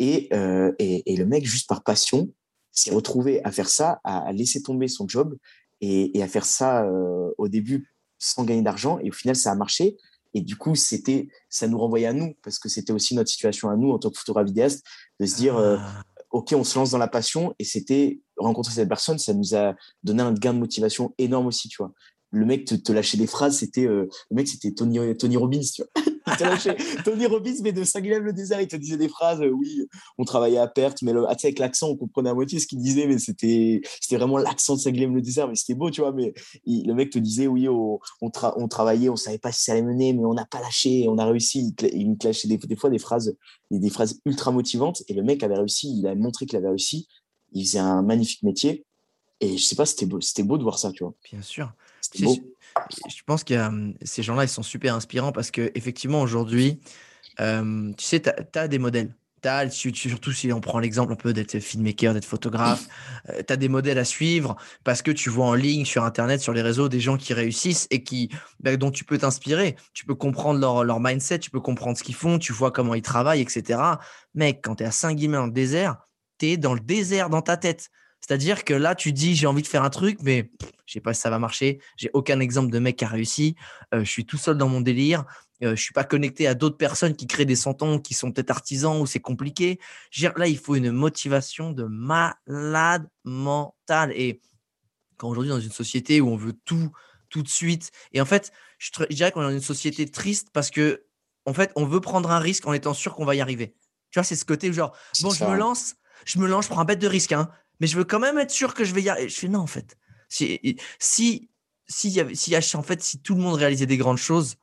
Speaker 3: Euh, et, et, le mec, juste par passion, s'est retrouvé à faire ça, à, laisser tomber son job et, à faire ça euh, au début sans gagner d'argent. Et au final, ça a marché. Et du coup, c'était, ça nous renvoyait à nous parce que c'était aussi notre situation à nous en tant que photographe vidéaste de se dire, ah ok, on se lance dans la passion et c'était rencontrer cette personne, ça nous a donné un gain de motivation énorme aussi, tu vois. Le mec te, te lâchait des phrases, c'était euh, le mec c'était Tony Tony Robbins, tu vois. Tony Robbins, mais de Saint-Guilhem le désert, il te disait des phrases, euh, oui, on travaillait à perte, mais le, ah, avec l'accent, on comprenait à moitié ce qu'il disait, mais c'était c'était vraiment l'accent de Saint-Guilhem le désert, mais c'était beau, tu vois. Mais le mec te disait, oui, on, on, travaillait, on savait pas si ça allait mener, mais on n'a pas lâché, on a réussi. Il, me clashait des, des, fois des phrases, des, phrases ultra motivantes, et le mec avait réussi, il a montré qu'il avait réussi. Il faisait un magnifique métier. Et je sais pas, c'était beau, c'était beau de voir ça, tu vois.
Speaker 1: Bien sûr.
Speaker 3: C'était beau.
Speaker 1: Je pense que hum, ces gens-là, ils sont super inspirants parce que effectivement aujourd'hui, euh, tu sais, tu as, des modèles. As, surtout si on prend l'exemple un peu d'être filmmaker, d'être photographe, euh, tu as des modèles à suivre parce que tu vois en ligne, sur Internet, sur les réseaux, des gens qui réussissent et qui, bah, dont tu peux t'inspirer. Tu peux comprendre leur, mindset, tu peux comprendre ce qu'ils font, tu vois comment ils travaillent, etc. Mec, quand tu es à Saint-Guimet dans le désert, tu es dans le désert dans ta tête. C'est-à-dire que là, tu dis, j'ai envie de faire un truc, mais je sais pas si ça va marcher. J'ai aucun exemple de mec qui a réussi. Euh, je suis tout seul dans mon délire. Euh, je suis pas connecté à d'autres personnes qui créent des santons, qui sont peut-être artisans ou c'est compliqué. Là, il faut une motivation de malade mental. Et quand aujourd'hui, dans une société où on veut tout, tout de suite, et en fait, je, dirais qu'on est dans une société triste parce que, en fait, on veut prendre un risque en étant sûr qu'on va y arriver. Tu vois, c'est ce côté genre, bon, je me lance, je me lance, je prends un bête de risque, hein, mais je veux quand même être sûr que je vais y arriver. Je fais non, en fait. Si, si, si, en fait, si tout le monde réalisait des grandes choses,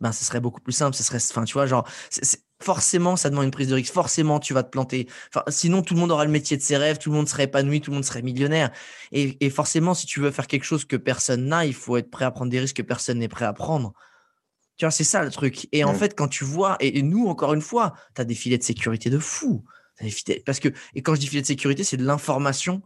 Speaker 1: ben, ce serait beaucoup plus simple. Ce serait, enfin, tu vois, genre, forcément, ça demande une prise de risque. Forcément, tu vas te planter. Enfin, sinon, tout le monde aura le métier de ses rêves, tout le monde serait épanoui, tout le monde serait millionnaire. Et, et forcément, si tu veux faire quelque chose que personne n'a, il faut être prêt à prendre des risques que personne n'est prêt à prendre. Tu vois, c'est ça le truc. Et en fait, quand tu vois, et, nous, encore une fois, tu as des filets de sécurité de fou. Parce que, et quand je dis filet de sécurité, c'est de l'information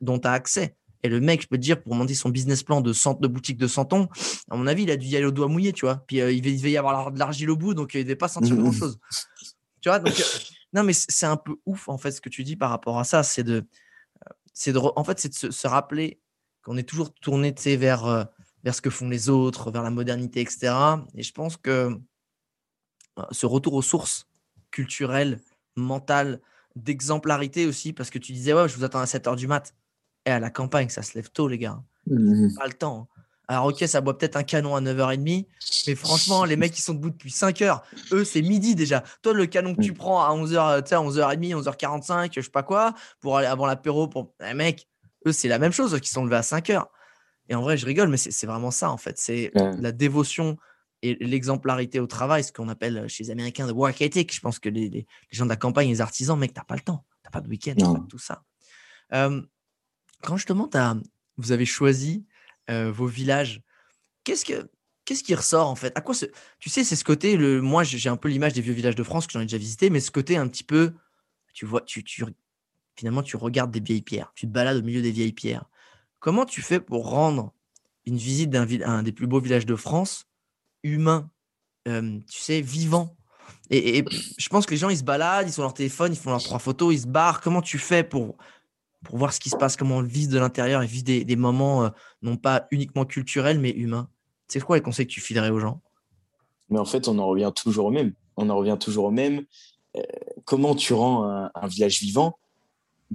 Speaker 1: dont tu as accès. Et le mec, je peux te dire, pour monter son business plan de centre de boutique de Santon, à mon avis, il a dû y aller au doigt mouillé, tu vois. Puis euh, il, devait, y avoir de l'argile au bout, donc il ne devait pas sentir grand chose. Tu vois, donc, euh, non, mais c'est un peu ouf, en fait, ce que tu dis par rapport à ça. C'est de, euh, c'est de, en fait, c'est de se, rappeler qu'on est toujours tourné, vers, vers ce que font les autres, vers la modernité, etc. Et je pense que ce retour aux sources culturelles, mentales, d'exemplarité aussi, parce que tu disais, ouais, je vous attends à 7 h du mat. Et à la campagne, ça se lève tôt, les gars. Mmh. Pas le temps. Hein. Alors, ok, ça boit peut-être un canon à 9h30, mais franchement, les mecs qui sont debout depuis 5 h eux, c'est midi déjà. Toi, le canon que tu mmh. prends à 11h, tu sais, 11h30, 11h45, je sais pas quoi, pour aller avant l'apéro, pour. les eh, mec, eux, c'est la même chose, qui sont levés à 5 h Et en vrai, je rigole, mais c'est vraiment ça, en fait. C'est la dévotion et l'exemplarité au travail, ce qu'on appelle chez les Américains de work ethic. Je pense que les, gens de la campagne, les artisans, mec, t'as pas le temps. T'as pas de week-end, pas tout ça. Euh, quand justement, as, vous avez choisi euh, vos villages, qu'est-ce que qu'est-ce qui ressort en fait? À quoi ce, Tu sais, c'est ce côté. Le, moi, j'ai un peu l'image des vieux villages de France que j'en ai déjà visité, mais ce côté un petit peu, tu vois, tu, tu, finalement, tu regardes des vieilles pierres, tu te balades au milieu des vieilles pierres. Comment tu fais pour rendre une visite d'un un des plus beaux villages de France humain, euh, tu sais, vivant et, et, je pense que les gens, ils se baladent, ils sont leur téléphone, ils font leurs trois photos, ils se barrent. Comment tu fais pour pour voir ce qui se passe, comment on le vise de l'intérieur et vise des, moments euh, non pas uniquement culturels, mais humains? C'est quoi les conseils que tu filerais aux gens?
Speaker 3: Mais en fait, on en revient toujours au même. On en revient toujours au même. Euh, comment tu rends un, village vivant?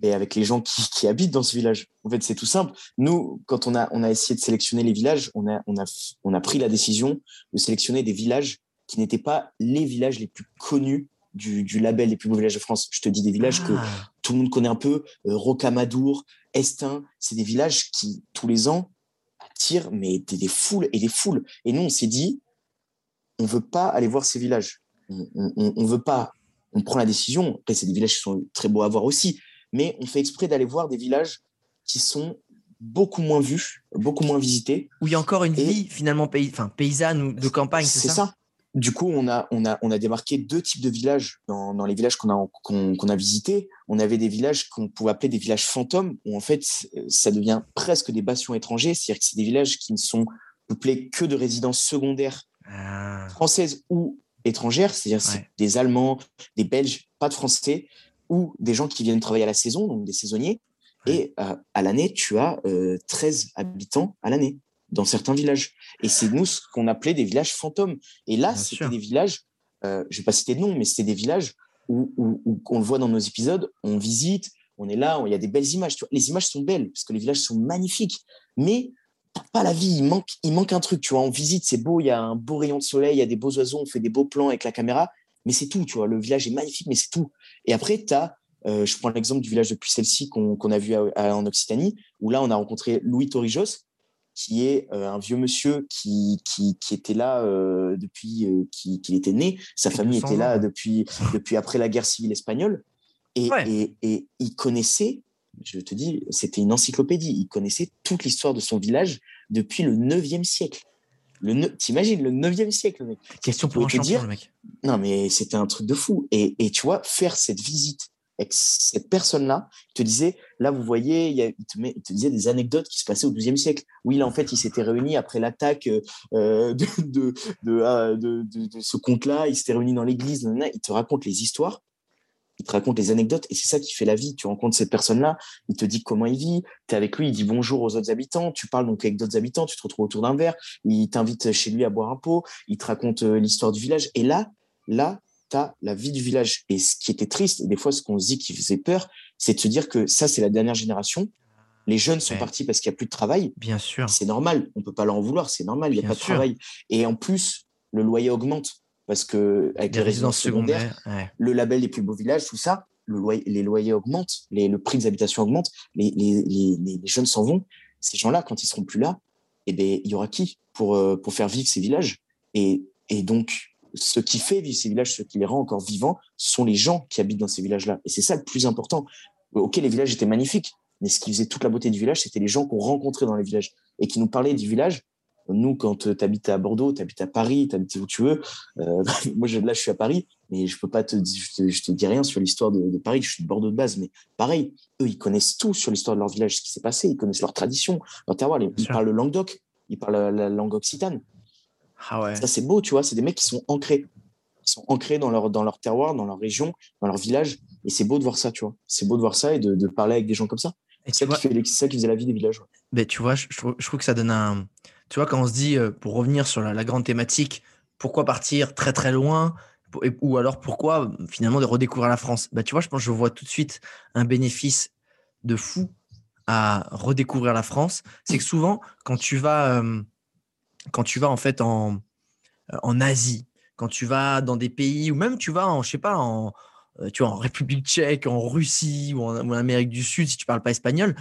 Speaker 3: Mais avec les gens qui, habitent dans ce village. En fait, c'est tout simple. Nous, quand on a, on a essayé de sélectionner les villages, on a, on, a, on a pris la décision de sélectionner des villages qui n'étaient pas les villages les plus connus du, label Les plus beaux villages de France. Je te dis des villages que ah. tout le monde connaît un peu, euh, Rocamadour, Estin, c'est des villages qui, tous les ans, attirent mais des, foules et des foules. Et nous, on s'est dit, on veut pas aller voir ces villages. On, on, veut pas. On prend la décision. Après, c'est des villages qui sont très beaux à voir aussi, mais on fait exprès d'aller voir des villages qui sont beaucoup moins vus, beaucoup moins visités.
Speaker 1: Où il y a encore une vie finalement paysanne ou de campagne, c'est ça?
Speaker 3: du coup, on a, on, a, on a démarqué deux types de villages dans, les villages qu'on a, qu'on, a visités. On avait des villages qu'on pouvait appeler des villages fantômes, où en fait, ça devient presque des bastions étrangers. C'est-à-dire que c'est des villages qui ne sont peuplés que de résidences secondaires ah. françaises ou étrangères. C'est-à-dire des Allemands, des Belges, pas de Français, ou des gens qui viennent travailler à la saison, donc des saisonniers. Et euh, à l'année, tu as 13 euh, habitants à l'année dans certains villages. Et c'est nous ce qu'on appelait des villages fantômes. Et là, c'était des villages, euh, je ne vais pas citer de nom, mais c'était des villages où, où, on le voit dans nos épisodes, on visite, on est là, il y a des belles images. Tu vois. Les images sont belles, parce que les villages sont magnifiques. Mais pas la vie, il manque, il manque un truc. Tu vois, on visite, c'est beau, il y a un beau rayon de soleil, il y a des beaux oiseaux, on fait des beaux plans avec la caméra, mais c'est tout. Tu vois, le village est magnifique, mais c'est tout. Et après, tu as euh, je prends l'exemple du village de Puy-Celle-ci qu'on a vu en Occitanie, où là, on a rencontré Louis Torrijos, qui est euh, un vieux monsieur qui, qui, qui était là euh, depuis qu'il qui était né. Sa famille était là depuis, depuis après la guerre civile espagnole. Et, et, et, il connaissait je te dis, c'était une encyclopédie. Il connaissait toute l'histoire de son village depuis le 9e siècle. Le T'imagines, le 9e siècle, mec.
Speaker 1: Question pour champion, dire... le mec.
Speaker 3: Non, mais c'était un truc de fou. Et, et, tu vois, faire cette visite avec cette personne-là, il te disait, là, vous voyez, il, il, te met, il, te disait des anecdotes qui se passaient au 12e siècle. Oui, là, en fait, ils s'étaient réunis après l'attaque euh, de, de, de, de, de ce comte-là. Ils s'étaient réunis dans l'église. Il te raconte les histoires il te raconte les anecdotes et c'est ça qui fait la vie. Tu rencontres cette personne-là, il te dit comment il vit, tu es avec lui, il dit bonjour aux autres habitants, tu parles donc avec d'autres habitants, tu te retrouves autour d'un verre, il t'invite chez lui à boire un pot, il te raconte euh, l'histoire du village. Et là, là, tu as la vie du village. Et ce qui était triste, et des fois ce qu'on se dit qui faisait peur, c'est de se dire que ça, c'est la dernière génération. Les jeunes sont partis parce qu'il n'y a plus de travail.
Speaker 1: Bien sûr.
Speaker 3: C'est normal, on peut pas leur en vouloir, c'est normal, il n'y a pas de travail. Et en plus, le loyer augmente parce que avec les, résidences secondaires, le label des plus beaux villages, tout ça, le loyer, les loyers augmentent, les, le prix des habitations augmente, les, jeunes s'en vont. Ces gens-là, quand ils seront plus là, eh ben, il y aura qui pour, euh, pour faire vivre ces villages? Et, et donc, ce qui fait vivre ces villages, ce qui les rend encore vivants, sont les gens qui habitent dans ces villages-là. Et c'est ça le plus important. Ok, les villages étaient magnifiques, mais ce qui faisait toute la beauté du village, c'était les gens qu'on rencontrait dans les villages et qui nous parlaient du village nous, quand euh, tu habites à Bordeaux, tu habites à Paris, tu habites où tu veux. Euh, (laughs) moi, je, là, je suis à Paris, mais je peux pas te, je te, je te dis rien sur l'histoire de, de, Paris. Je suis de Bordeaux de base, mais pareil, eux, ils connaissent tout sur l'histoire de leur village, ce qui s'est passé. Ils connaissent leur tradition, leur terroir. Ils, parlent le Languedoc, ils parlent la, langue occitane.
Speaker 1: Ah ouais.
Speaker 3: Ça, c'est beau, tu vois. C'est des mecs qui sont ancrés. Ils sont ancrés dans leur, dans leur terroir, dans leur région, dans leur village. Et c'est beau de voir ça, tu vois. C'est beau de voir ça et de, de parler avec des gens comme ça. C'est ça, ça, qui faisait la vie des villages.
Speaker 1: Mais tu vois, je, je, trouve que ça donne un, tu vois, quand on se dit, euh, pour revenir sur la, grande thématique, pourquoi partir très très loin? Ou alors pourquoi finalement de redécouvrir la France? Bah, Tu vois, je pense que je vois tout de suite un bénéfice de fou à redécouvrir la France. C'est que souvent, quand tu vas, euh, quand tu vas en fait en, euh, en Asie, quand tu vas dans des pays, ou même tu vas en, je sais pas, en, tu vois, en République tchèque, en Russie ou en, ou en Amérique du Sud, si tu parles pas espagnol,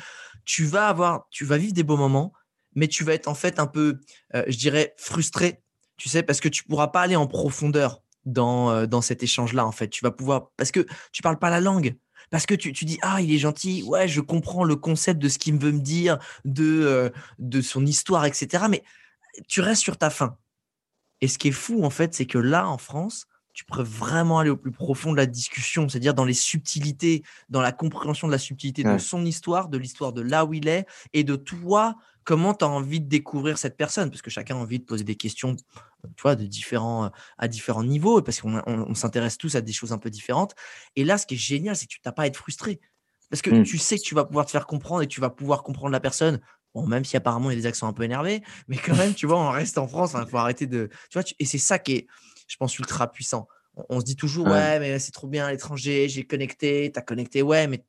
Speaker 1: tu vas avoir, tu vas vivre des beaux moments, mais tu vas être en fait un peu, euh, je dirais, frustré, tu sais, parce que tu pourras pas aller en profondeur dans, euh, dans cet échange-là, en fait. Tu vas pouvoir, parce que tu parles pas la langue. Parce que tu, tu dis, ah, il est gentil, ouais, je comprends le concept de ce qu'il veut me dire, de, euh, de son histoire, etc. Mais tu restes sur ta faim. Et ce qui est fou, en fait, c'est que là, en France, tu pourrais vraiment aller au plus profond de la discussion, c'est-à-dire dans les subtilités, dans la compréhension de la subtilité de son histoire, de l'histoire de là où il est, et de toi, comment tu as envie de découvrir cette personne? Parce que chacun a envie de poser des questions tu vois, de différents, à différents niveaux, parce qu'on s'intéresse tous à des choses un peu différentes. Et là, ce qui est génial, c'est que tu n'as pas à être frustré. Parce que mmh. tu sais que tu vas pouvoir te faire comprendre et tu vas pouvoir comprendre la personne. Bon, même si apparemment il y a des accents un peu énervés, mais quand même, tu vois, on reste en France, il faut arrêter de. Tu vois, et c'est ça qui est, je pense, ultra puissant. On, se dit toujours, ouais, mais c'est trop bien à l'étranger, j'ai connecté, tu as connecté, ouais, mais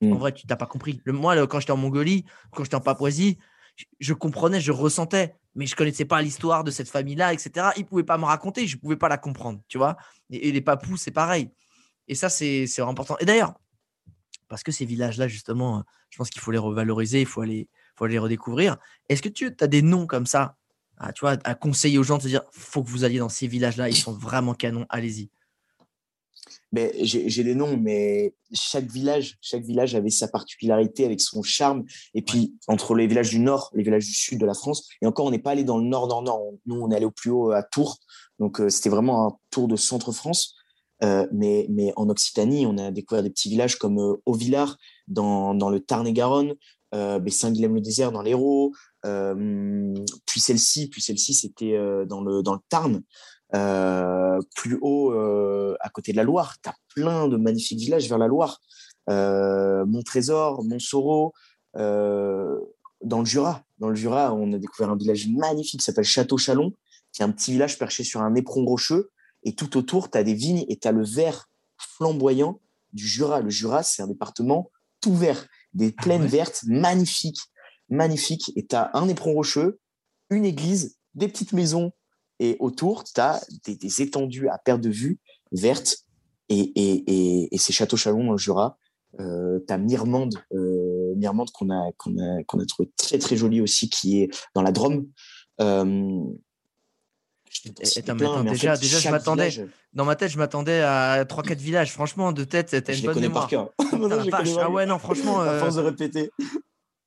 Speaker 1: en mmh. vrai, tu n'as pas compris. Le, moi, quand j'étais en Mongolie, quand j'étais en Papouasie, je comprenais, je ressentais, mais je connaissais pas l'histoire de cette famille-là, etc. Ils pouvaient pas me raconter, je pouvais pas la comprendre, tu vois. Et, les papous, c'est pareil. Et ça, c'est important. Et d'ailleurs, parce que ces villages-là, justement, je pense qu'il faut les revaloriser, il faut aller, faut les redécouvrir. Est-ce que tu as des noms comme ça, à, tu vois, à conseiller aux gens de se dire, faut que vous alliez dans ces villages-là, ils sont vraiment canons, allez-y
Speaker 3: ben, j'ai les noms, mais chaque village, chaque village avait sa particularité avec son charme. Et puis, entre les villages du nord, les villages du sud de la France, et encore, on n'est pas allé dans le nord, nord, nord. Nous, on est allé au plus haut à Tours. Donc, euh, c'était vraiment un tour de centre-France. Euh, mais, mais en Occitanie, on a découvert des petits villages comme euh, Auvillard, dans, dans le Tarn-et-Garonne, euh, Saint-Guilhem-le-Désert dans l'Hérault, euh, puis celle-ci, puis celle-ci, c'était dans, le, dans le Tarn. Euh, plus haut, euh, à côté de la Loire, tu as plein de magnifiques villages vers la Loire. Euh, Trésor Montsoreau, euh, dans le Jura. Dans le Jura, on a découvert un village magnifique qui s'appelle Château-Chalon, qui est un petit village perché sur un éperon rocheux. Et tout autour, tu as des vignes et tu as le vert flamboyant du Jura. Le Jura, c'est un département tout vert, des ah plaines vertes magnifiques, magnifiques. Et tu as un éperon rocheux, une église, des petites maisons et autour, tu as des, étendues à perte de vue vertes. Et, et, et, c'est Château-Chalon dans le Jura. Euh, tu as Mirmande, euh, qu'on a, qu'on a, qu'on a trouvé très très jolie aussi, qui est dans la Drôme. Euh,
Speaker 1: déjà, déjà je m'attendais. Dans ma tête, je m'attendais à 3-4 villages. Franchement, de tête, c'était une bonne mémoire. (laughs) Par ah ouais, non, franchement.
Speaker 3: À force de répéter.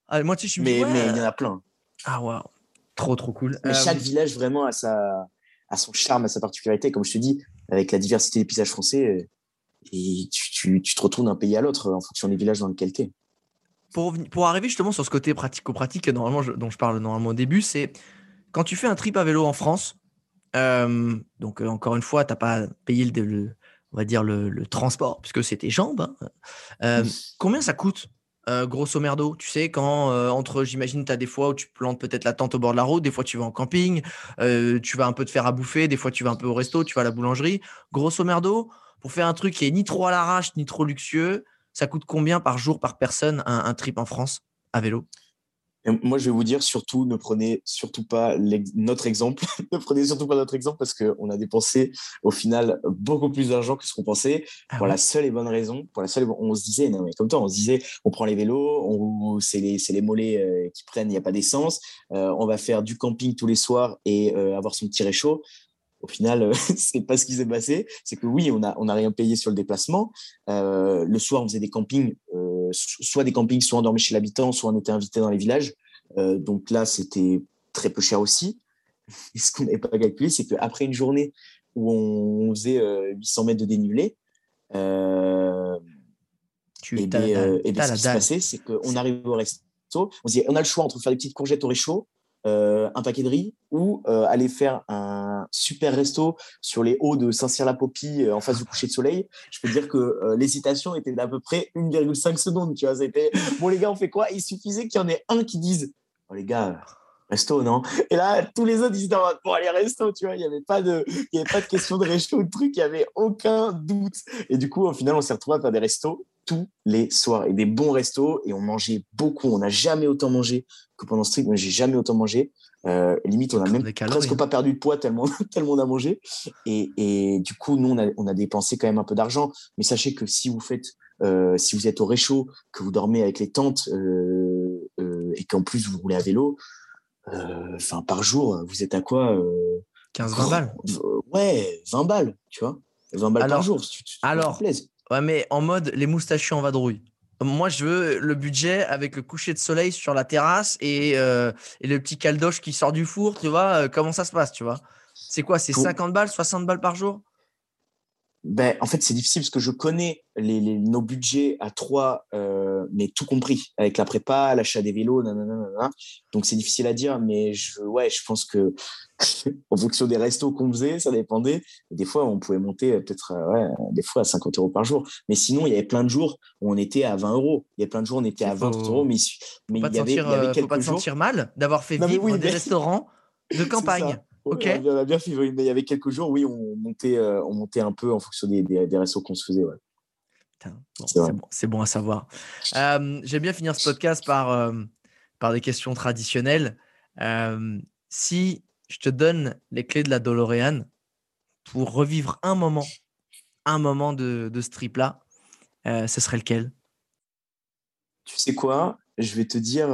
Speaker 1: Ah, moi, tu sais, je
Speaker 3: me mais, mais il y en a plein.
Speaker 1: Ah, waouh. Trop, trop cool.
Speaker 3: Mais chaque village, vraiment, a, sa, a son charme, a sa particularité. Comme je te dis, avec la diversité des paysages français, et tu, tu, te retournes d'un pays à l'autre en fonction des villages dans lesquels tu es.
Speaker 1: Pour, pour, arriver justement sur ce côté pratico-pratique normalement dont je parle normalement au début, c'est quand tu fais un trip à vélo en France, euh, donc euh, encore une fois, tu n'as pas payé le, on va dire le, transport puisque c'est tes jambes. Hein. Euh, combien ça coûte grosso merdo, tu sais, quand entre, j'imagine, tu as des fois où tu plantes peut-être la tente au bord de la route, des fois tu vas en camping, tu vas un peu te faire à bouffer, des fois tu vas un peu au resto, tu vas à la boulangerie. Grosso merdo, pour faire un truc qui est ni trop à l'arrache, ni trop luxueux, ça coûte combien par jour, par personne, un, trip en France à vélo?
Speaker 3: Moi, je vais vous dire, surtout, ne prenez surtout pas notre exemple. (laughs) ne prenez surtout pas notre exemple parce qu'on a dépensé au final beaucoup plus d'argent que ce qu'on pensait ah pour la seule et bonne raison. Pour la seule, on se disait, non mais comme toi, on se disait, on prend les vélos, c'est les, les, mollets euh, qui prennent, il n'y a pas d'essence. Euh, on va faire du camping tous les soirs et euh, avoir son petit réchaud. Au final, euh, (laughs) c'est pas ce qui s'est passé. C'est que oui, on a, on a rien payé sur le déplacement. Euh, le soir, on faisait des campings, euh, soit des campings, soit on dormait chez l'habitant, soit on était invité dans les villages. donc là, c'était très peu cher aussi. (laughs) Et ce qu'on n'avait pas calculé, c'est qu'après une journée où on faisait 800 mètres de dénivelé, tu et, bien, et ce qui s'est passé, c'est qu'on arrive au resto, on se dit, on a le choix entre faire des petites courgettes au réchaud euh, un paquet de riz ou euh, aller faire un super resto sur les hauts de Saint-Cyr-la-Popie euh, en face du coucher de soleil, je peux dire que l'hésitation était d'à peu près 1,5 secondes. Tu vois, c'était bon, les gars, on fait quoi? Il suffisait qu'il y en ait un qui dise oh, les gars, resto, non Et là, tous les autres, ils étaient en mode, bon, allez, resto, tu vois, il n'y avait, pas de, avait pas de question de resto ou de truc, il n'y avait aucun doute. Et du coup, au final, on s'est retrouvé à faire des restos tous les soirs et des bons restos et on mangeait beaucoup. On n'a jamais autant mangé que pendant ce trip. Moi, j'ai jamais autant mangé. Euh, limite, on n'a même presque pas perdu de poids tellement, (laughs) tellement on a mangé. Et, et du coup, nous, on a, on a, dépensé quand même un peu d'argent. Mais sachez que si vous faites, euh, si vous êtes au réchaud, que vous dormez avec les tentes euh, et qu'en plus vous roulez à vélo, enfin par jour, vous êtes à quoi
Speaker 1: 15-20 balles.
Speaker 3: Ouais, 20 balles, tu vois. 20 balles par jour. Tu,
Speaker 1: alors, Ouais, mais en mode les moustachios en vadrouille. Moi, je veux le budget avec le coucher de soleil sur la terrasse et, euh, et le petit caldoche qui sort du four, tu vois. Euh, comment ça se passe, tu vois? C'est quoi C'est 50 balles, 60 balles par jour?
Speaker 3: Ben, en fait, c'est difficile parce que je connais les, nos budgets à trois, euh, mais tout compris, avec la prépa, l'achat des vélos, nanana, donc c'est difficile à dire, mais je, ouais, je pense que (laughs) en fonction des restos qu'on faisait, ça dépendait. des fois, on pouvait monter euh, peut-être euh, ouais, des fois à 50 euros par jour. Mais sinon, il y avait plein de jours où on était à 20 euros. Il y a plein de jours où on était à 20 euros, mais, mais il, y avait, il y avait quelques faut
Speaker 1: pas te sentir mal d'avoir fait vivre des restaurants de (laughs) campagne. Ok.
Speaker 3: On bien fait, mais il y avait quelques jours, oui, on montait, euh, on montait un peu en fonction des, des, restos qu'on se faisait. Ouais.
Speaker 1: c'est bon, à savoir. Euh, J'aime bien finir ce podcast par, euh, par des questions traditionnelles. Euh, si je te donne les clés de la DeLorean pour revivre un moment, un moment de, de ce trip-là, ce serait lequel?
Speaker 3: Tu sais quoi? Je vais te dire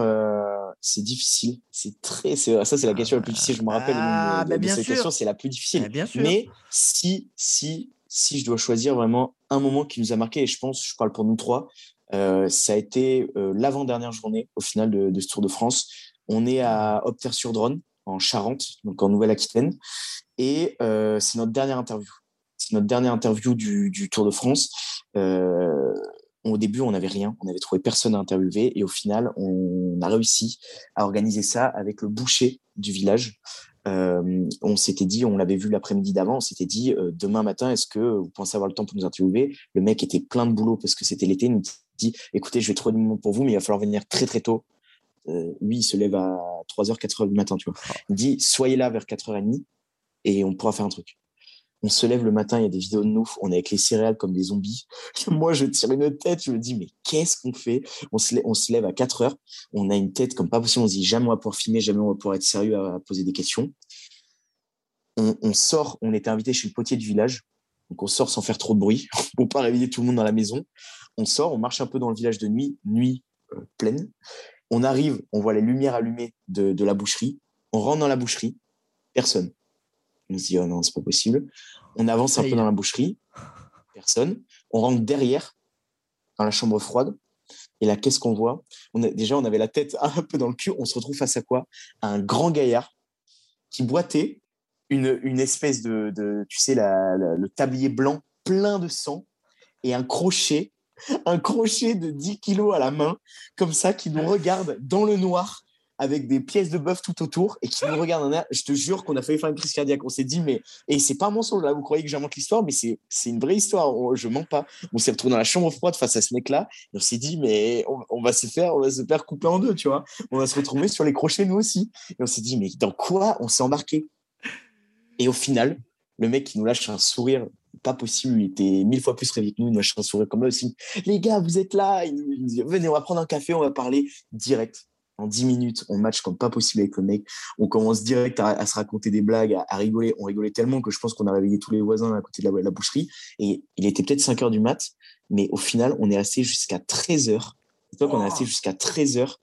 Speaker 3: c'est difficile. C'est très, ça, c'est la question la plus difficile. Je me rappelle
Speaker 1: ah, de,
Speaker 3: cette question, c'est la plus difficile.
Speaker 1: bien sûr.
Speaker 3: Mais si, si, si je dois choisir vraiment un moment qui nous a marqué, et je pense, je parle pour nous trois, euh, ça a été euh, l'avant-dernière journée au final de, ce Tour de France. On est à Opter-sur-Drône, en Charente, donc en Nouvelle-Aquitaine, et euh, c'est notre dernière interview. C'est notre dernière interview du, du Tour de France au début, on n'avait rien, on n'avait trouvé personne à interviewer, et au final, on a réussi à organiser ça avec le boucher du village. Euh, on s'était dit, on l'avait vu l'après-midi d'avant, on s'était dit, euh, demain matin, est-ce que vous pensez avoir le temps pour nous interviewer? Le mec était plein de boulot parce que c'était l'été, il nous dit, écoutez, je vais trouver du monde pour vous, mais il va falloir venir très très tôt. Euh, lui, il se lève à 3h, 4h du matin, tu vois. Il dit, soyez là vers 4h30 et on pourra faire un truc on se lève le matin, il y a des vidéos de nous, on est avec les céréales comme des zombies. (laughs) Moi, je tire une tête, je me dis, mais qu'est-ce qu'on fait? On se, lève, à 4 heures, on a une tête comme pas possible, on se dit, jamais on va pouvoir filmer, jamais on va pouvoir être sérieux à, poser des questions. On, sort, on était invité chez le potier du village, donc on sort sans faire trop de bruit, (laughs) pour pas réveiller tout le monde dans la maison. On sort, on marche un peu dans le village de nuit, nuit euh, pleine. On arrive, on voit les lumières allumées de la boucherie. On rentre dans la boucherie, personne On se dit, oh non, c'est pas possible. On avance un peu dans la boucherie. Personne. On rentre derrière, dans la chambre froide. Et là, qu'est-ce qu'on voit? On a, Déjà, on avait la tête (laughs) un peu dans le cul. On se retrouve face à quoi? Un grand gaillard qui boitait une, une espèce de, de tu sais, le tablier blanc plein de sang et un crochet, (laughs) un crochet de 10 kilos à la main, comme ça, qui nous regarde dans le noir avec des pièces de bœuf tout autour et qui nous regarde en. Je te jure qu'on a failli faire une crise cardiaque. On s'est dit, mais, et c'est pas un mensonge là, vous croyez que j'invente l'histoire, mais c'est, une vraie histoire. Je mens pas. On s'est retrouvé dans la chambre froide face à ce mec-là et on s'est dit, mais on, va se faire, on va se faire couper en deux, tu vois. On va se retrouver sur les crochets nous aussi. Et on s'est dit, mais dans quoi on s'est embarqué? Et au final, le mec qui nous lâche un sourire pas possible, il était mille fois plus réveillé que nous, il nous lâche un sourire comme là aussi. Les gars, vous êtes là, il nous dit, venez, on va prendre un café, on va parler direct en 10 minutes, on match comme pas possible avec le mec. On commence direct à, se raconter des blagues, à, rigoler. On rigolait tellement que je pense qu'on a réveillé tous les voisins à côté de la, boucherie. Et il était peut-être 5 heures du mat, mais au final, on est resté jusqu'à 13 heures. C'est qu'on est resté jusqu'à 13 heures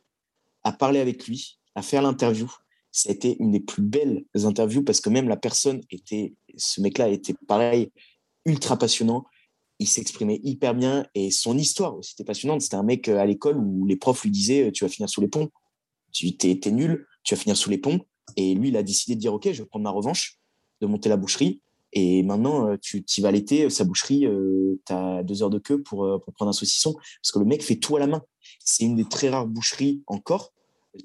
Speaker 3: à parler avec lui, à faire l'interview. Été une des plus belles interviews parce que même la personne était, ce mec-là était pareil, ultra passionnant. Il s'exprimait hyper bien et son histoire aussi était passionnante. C'était un mec euh, à l'école où les profs lui disaient Tu vas finir sous les ponts tu es, nul, tu vas finir sous les ponts. Et lui, il a décidé de dire, OK, je vais prendre ma revanche, de monter la boucherie. Et maintenant, euh, tu y vas l'été, sa boucherie, euh, tu as deux heures de queue pour, euh, pour, prendre un saucisson. Parce que le mec fait tout à la main. C'est une des très rares boucheries encore.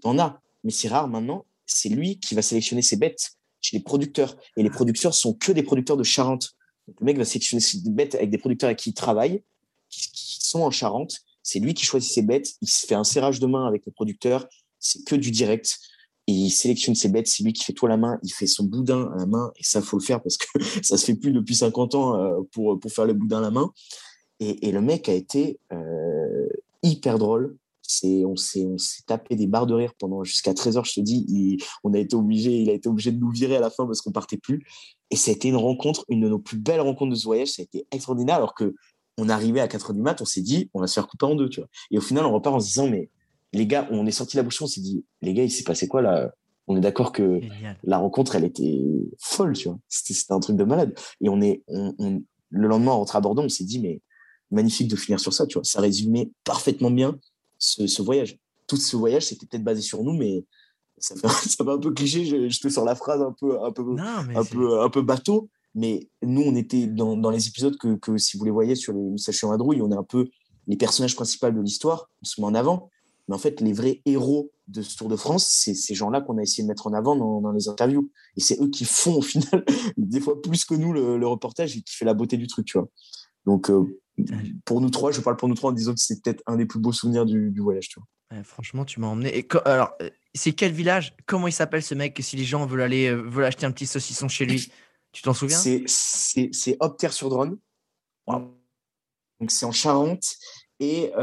Speaker 3: en as, mais c'est rare maintenant. C'est lui qui va sélectionner ses bêtes chez les producteurs. Et les producteurs sont que des producteurs de Charente. le mec va sélectionner ses bêtes avec des producteurs avec qui il travaille, qui, qui sont en Charente. C'est lui qui choisit ses bêtes. Il se fait un serrage de main avec le producteur c'est que du direct. Et il sélectionne ses bêtes, c'est lui qui fait tout à la main, il fait son boudin à la main, et ça, faut le faire parce que (laughs) ça se fait plus depuis 50 ans euh, pour, pour faire le boudin à la main. Et, le mec a été euh, hyper drôle. C'est, on s'est, on s'est tapé des barres de rire pendant jusqu'à 13 heures, je te dis. on a été obligé, il a été obligé de nous virer à la fin parce qu'on partait plus. Et ça a été une rencontre, une de nos plus belles rencontres de ce voyage. Ça a été extraordinaire. Alors que on arrivait à 4 heures du mat, on s'est dit, on va se faire couper en deux. Et au final, on repart en se disant, mais les gars, on est sorti la bouche, on s'est dit, les gars, il s'est passé quoi là? On est d'accord que la rencontre, elle était folle, tu vois. C'était un truc de malade. Et on est, le lendemain, en rentrant à Bordeaux, on s'est dit, mais magnifique de finir sur ça, tu vois. Ça résumait parfaitement bien ce, voyage. Tout ce voyage, c'était peut-être basé sur nous, mais ça fait, un (laughs) peu cliché. Je, te sors la phrase un peu, un peu, un peu, un peu bateau. Mais nous, on était dans, les épisodes que, si vous les voyez sur les moustaches en on est un peu les personnages principaux de l'histoire, on se met en avant. Mais en fait, les vrais héros de ce Tour de France, c'est ces gens-là qu'on a essayé de mettre en avant dans, les interviews. Et c'est eux qui font, au final, (laughs) des fois plus que nous, le, reportage et qui fait la beauté du truc, tu vois. Donc, euh, pour nous trois, je parle pour nous trois en disant que c'est peut-être un des plus beaux souvenirs du, voyage, tu
Speaker 1: vois. franchement, tu m'as emmené. Et alors, euh, c'est quel village? Comment il s'appelle ce mec Si les gens veulent aller euh, veulent acheter un petit saucisson chez lui, tu t'en souviens?
Speaker 3: C'est Opter-sur-Drone. Donc, c'est en Charente. Et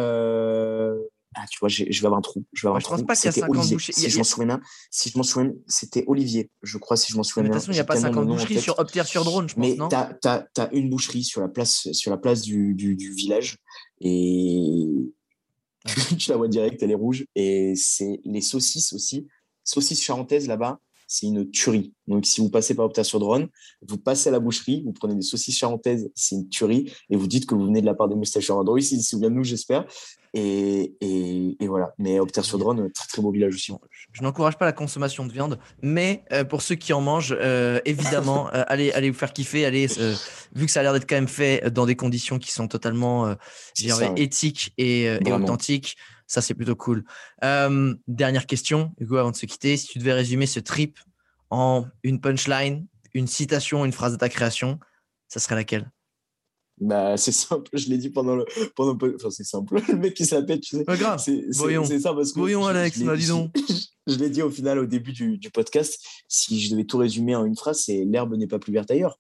Speaker 3: ah, tu vois, je vais avoir un trou. Je vais avoir
Speaker 1: pense pas qu'il y a 50 boucheries.
Speaker 3: Si, je m'en souviens si je m'en souviens, c'était Olivier, je crois, si je m'en souviens
Speaker 1: De toute façon, il n'y a pas 50 boucheries sur Opter sur drone, je pense.
Speaker 3: Mais tu as, une boucherie sur la place, sur la place du, du, village et tu (laughs) la vois direct, elle est rouge. Et c'est les saucisses aussi, saucisses charentaises là-bas c'est une tuerie. Donc, si vous passez par Opta sur Drone, vous passez à la boucherie, vous prenez des saucisses charentaises, c'est une tuerie, et vous dites que vous venez de la part des moustaches Android, ils se souviennent de nous, j'espère. Et, et, voilà. Mais Opter sur Drone, très très beau village aussi.
Speaker 1: Je, n'encourage pas la consommation de viande, mais euh, pour ceux qui en mangent, euh, évidemment, (laughs) euh, allez, allez vous faire kiffer. Allez, vu que ça a l'air d'être quand même fait dans des conditions qui sont totalement éthiques et, et authentiques. Ça, c'est plutôt cool. dernière question, Hugo, avant de se quitter. Si tu devais résumer ce trip en une punchline, une citation, une phrase de ta création, ça serait laquelle?
Speaker 3: Bah, c'est simple, je l'ai dit pendant le. Pendant... Enfin, c'est simple. (laughs) Le mec qui s'appelle, tu sais.
Speaker 1: Pas grave. C'est ça parce que. Voyons, Alex, bah, dis donc. (laughs)
Speaker 3: Je, l'ai dit au final, au début du, du, podcast. Si je devais tout résumer en une phrase, c'est l'herbe n'est pas plus verte ailleurs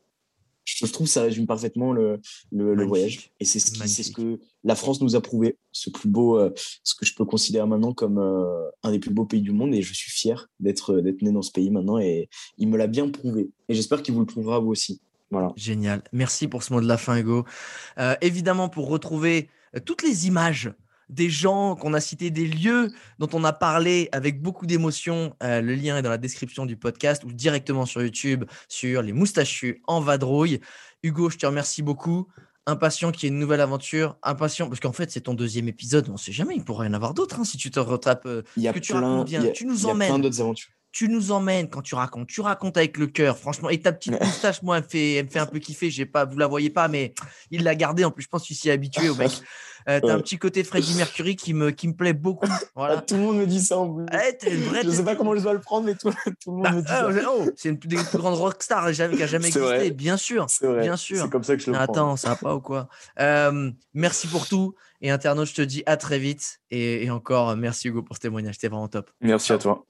Speaker 3: je trouve que ça résume parfaitement le, le, voyage. Et c'est ce, ce, que la France nous a prouvé, ce plus beau, euh, ce que je peux considérer maintenant comme euh, un des plus beaux pays du monde. Et je suis fier d'être né dans ce pays maintenant. Et il me l'a bien prouvé. Et j'espère qu'il vous le prouvera vous aussi. Voilà.
Speaker 1: Génial. Merci pour ce mot de la fin, Hugo. Euh, évidemment, pour retrouver toutes les images des gens, qu'on a cité des lieux dont on a parlé avec beaucoup d'émotion. Euh, le lien est dans la description du podcast ou directement sur YouTube sur les moustachus en vadrouille. Hugo, je te remercie beaucoup. Impatient qu'il y ait une nouvelle aventure. Impatient, parce qu'en fait, c'est ton deuxième épisode. On ne sait jamais, il pourrait y en avoir d'autres hein, si tu te rattrapes. Euh,
Speaker 3: il y a
Speaker 1: que tu
Speaker 3: plein,
Speaker 1: racontes bien.
Speaker 3: il y a-
Speaker 1: tu nous
Speaker 3: il y a
Speaker 1: emmènes
Speaker 3: plein d'autres aventures.
Speaker 1: Tu nous emmènes quand tu racontes. Tu racontes avec le cœur, franchement. Et ta petite (laughs) moustache, moi, elle me fait, elle me fait un peu kiffer. J'ai pas, vous la voyez pas, mais il l'a gardée. En plus, je pense qu'il s'y est habitué au mec. Euh, T'as un
Speaker 3: Ouais.
Speaker 1: petit côté Freddie Mercury qui me, qui me plaît beaucoup. (laughs)
Speaker 3: Ah,
Speaker 1: Voilà.
Speaker 3: tout le monde me dit ça en plus.
Speaker 1: T'es une vraie
Speaker 3: je sais pas comment je dois le prendre, mais tout, (laughs) tout le monde
Speaker 1: Bah,
Speaker 3: me dit
Speaker 1: ah,
Speaker 3: ça.
Speaker 1: oh, c'est une des plus grandes rockstars qui a jamais existé,
Speaker 3: vrai.
Speaker 1: bien sûr.
Speaker 3: C'est vrai.
Speaker 1: bien sûr.
Speaker 3: C'est comme ça que je le prends.
Speaker 1: Attends, ça va pas ou quoi? Euh, Merci pour tout. Et internaute, je te dis à très vite. Et, et encore, merci Hugo pour ce témoignage. C'était vraiment top.
Speaker 3: Merci à toi.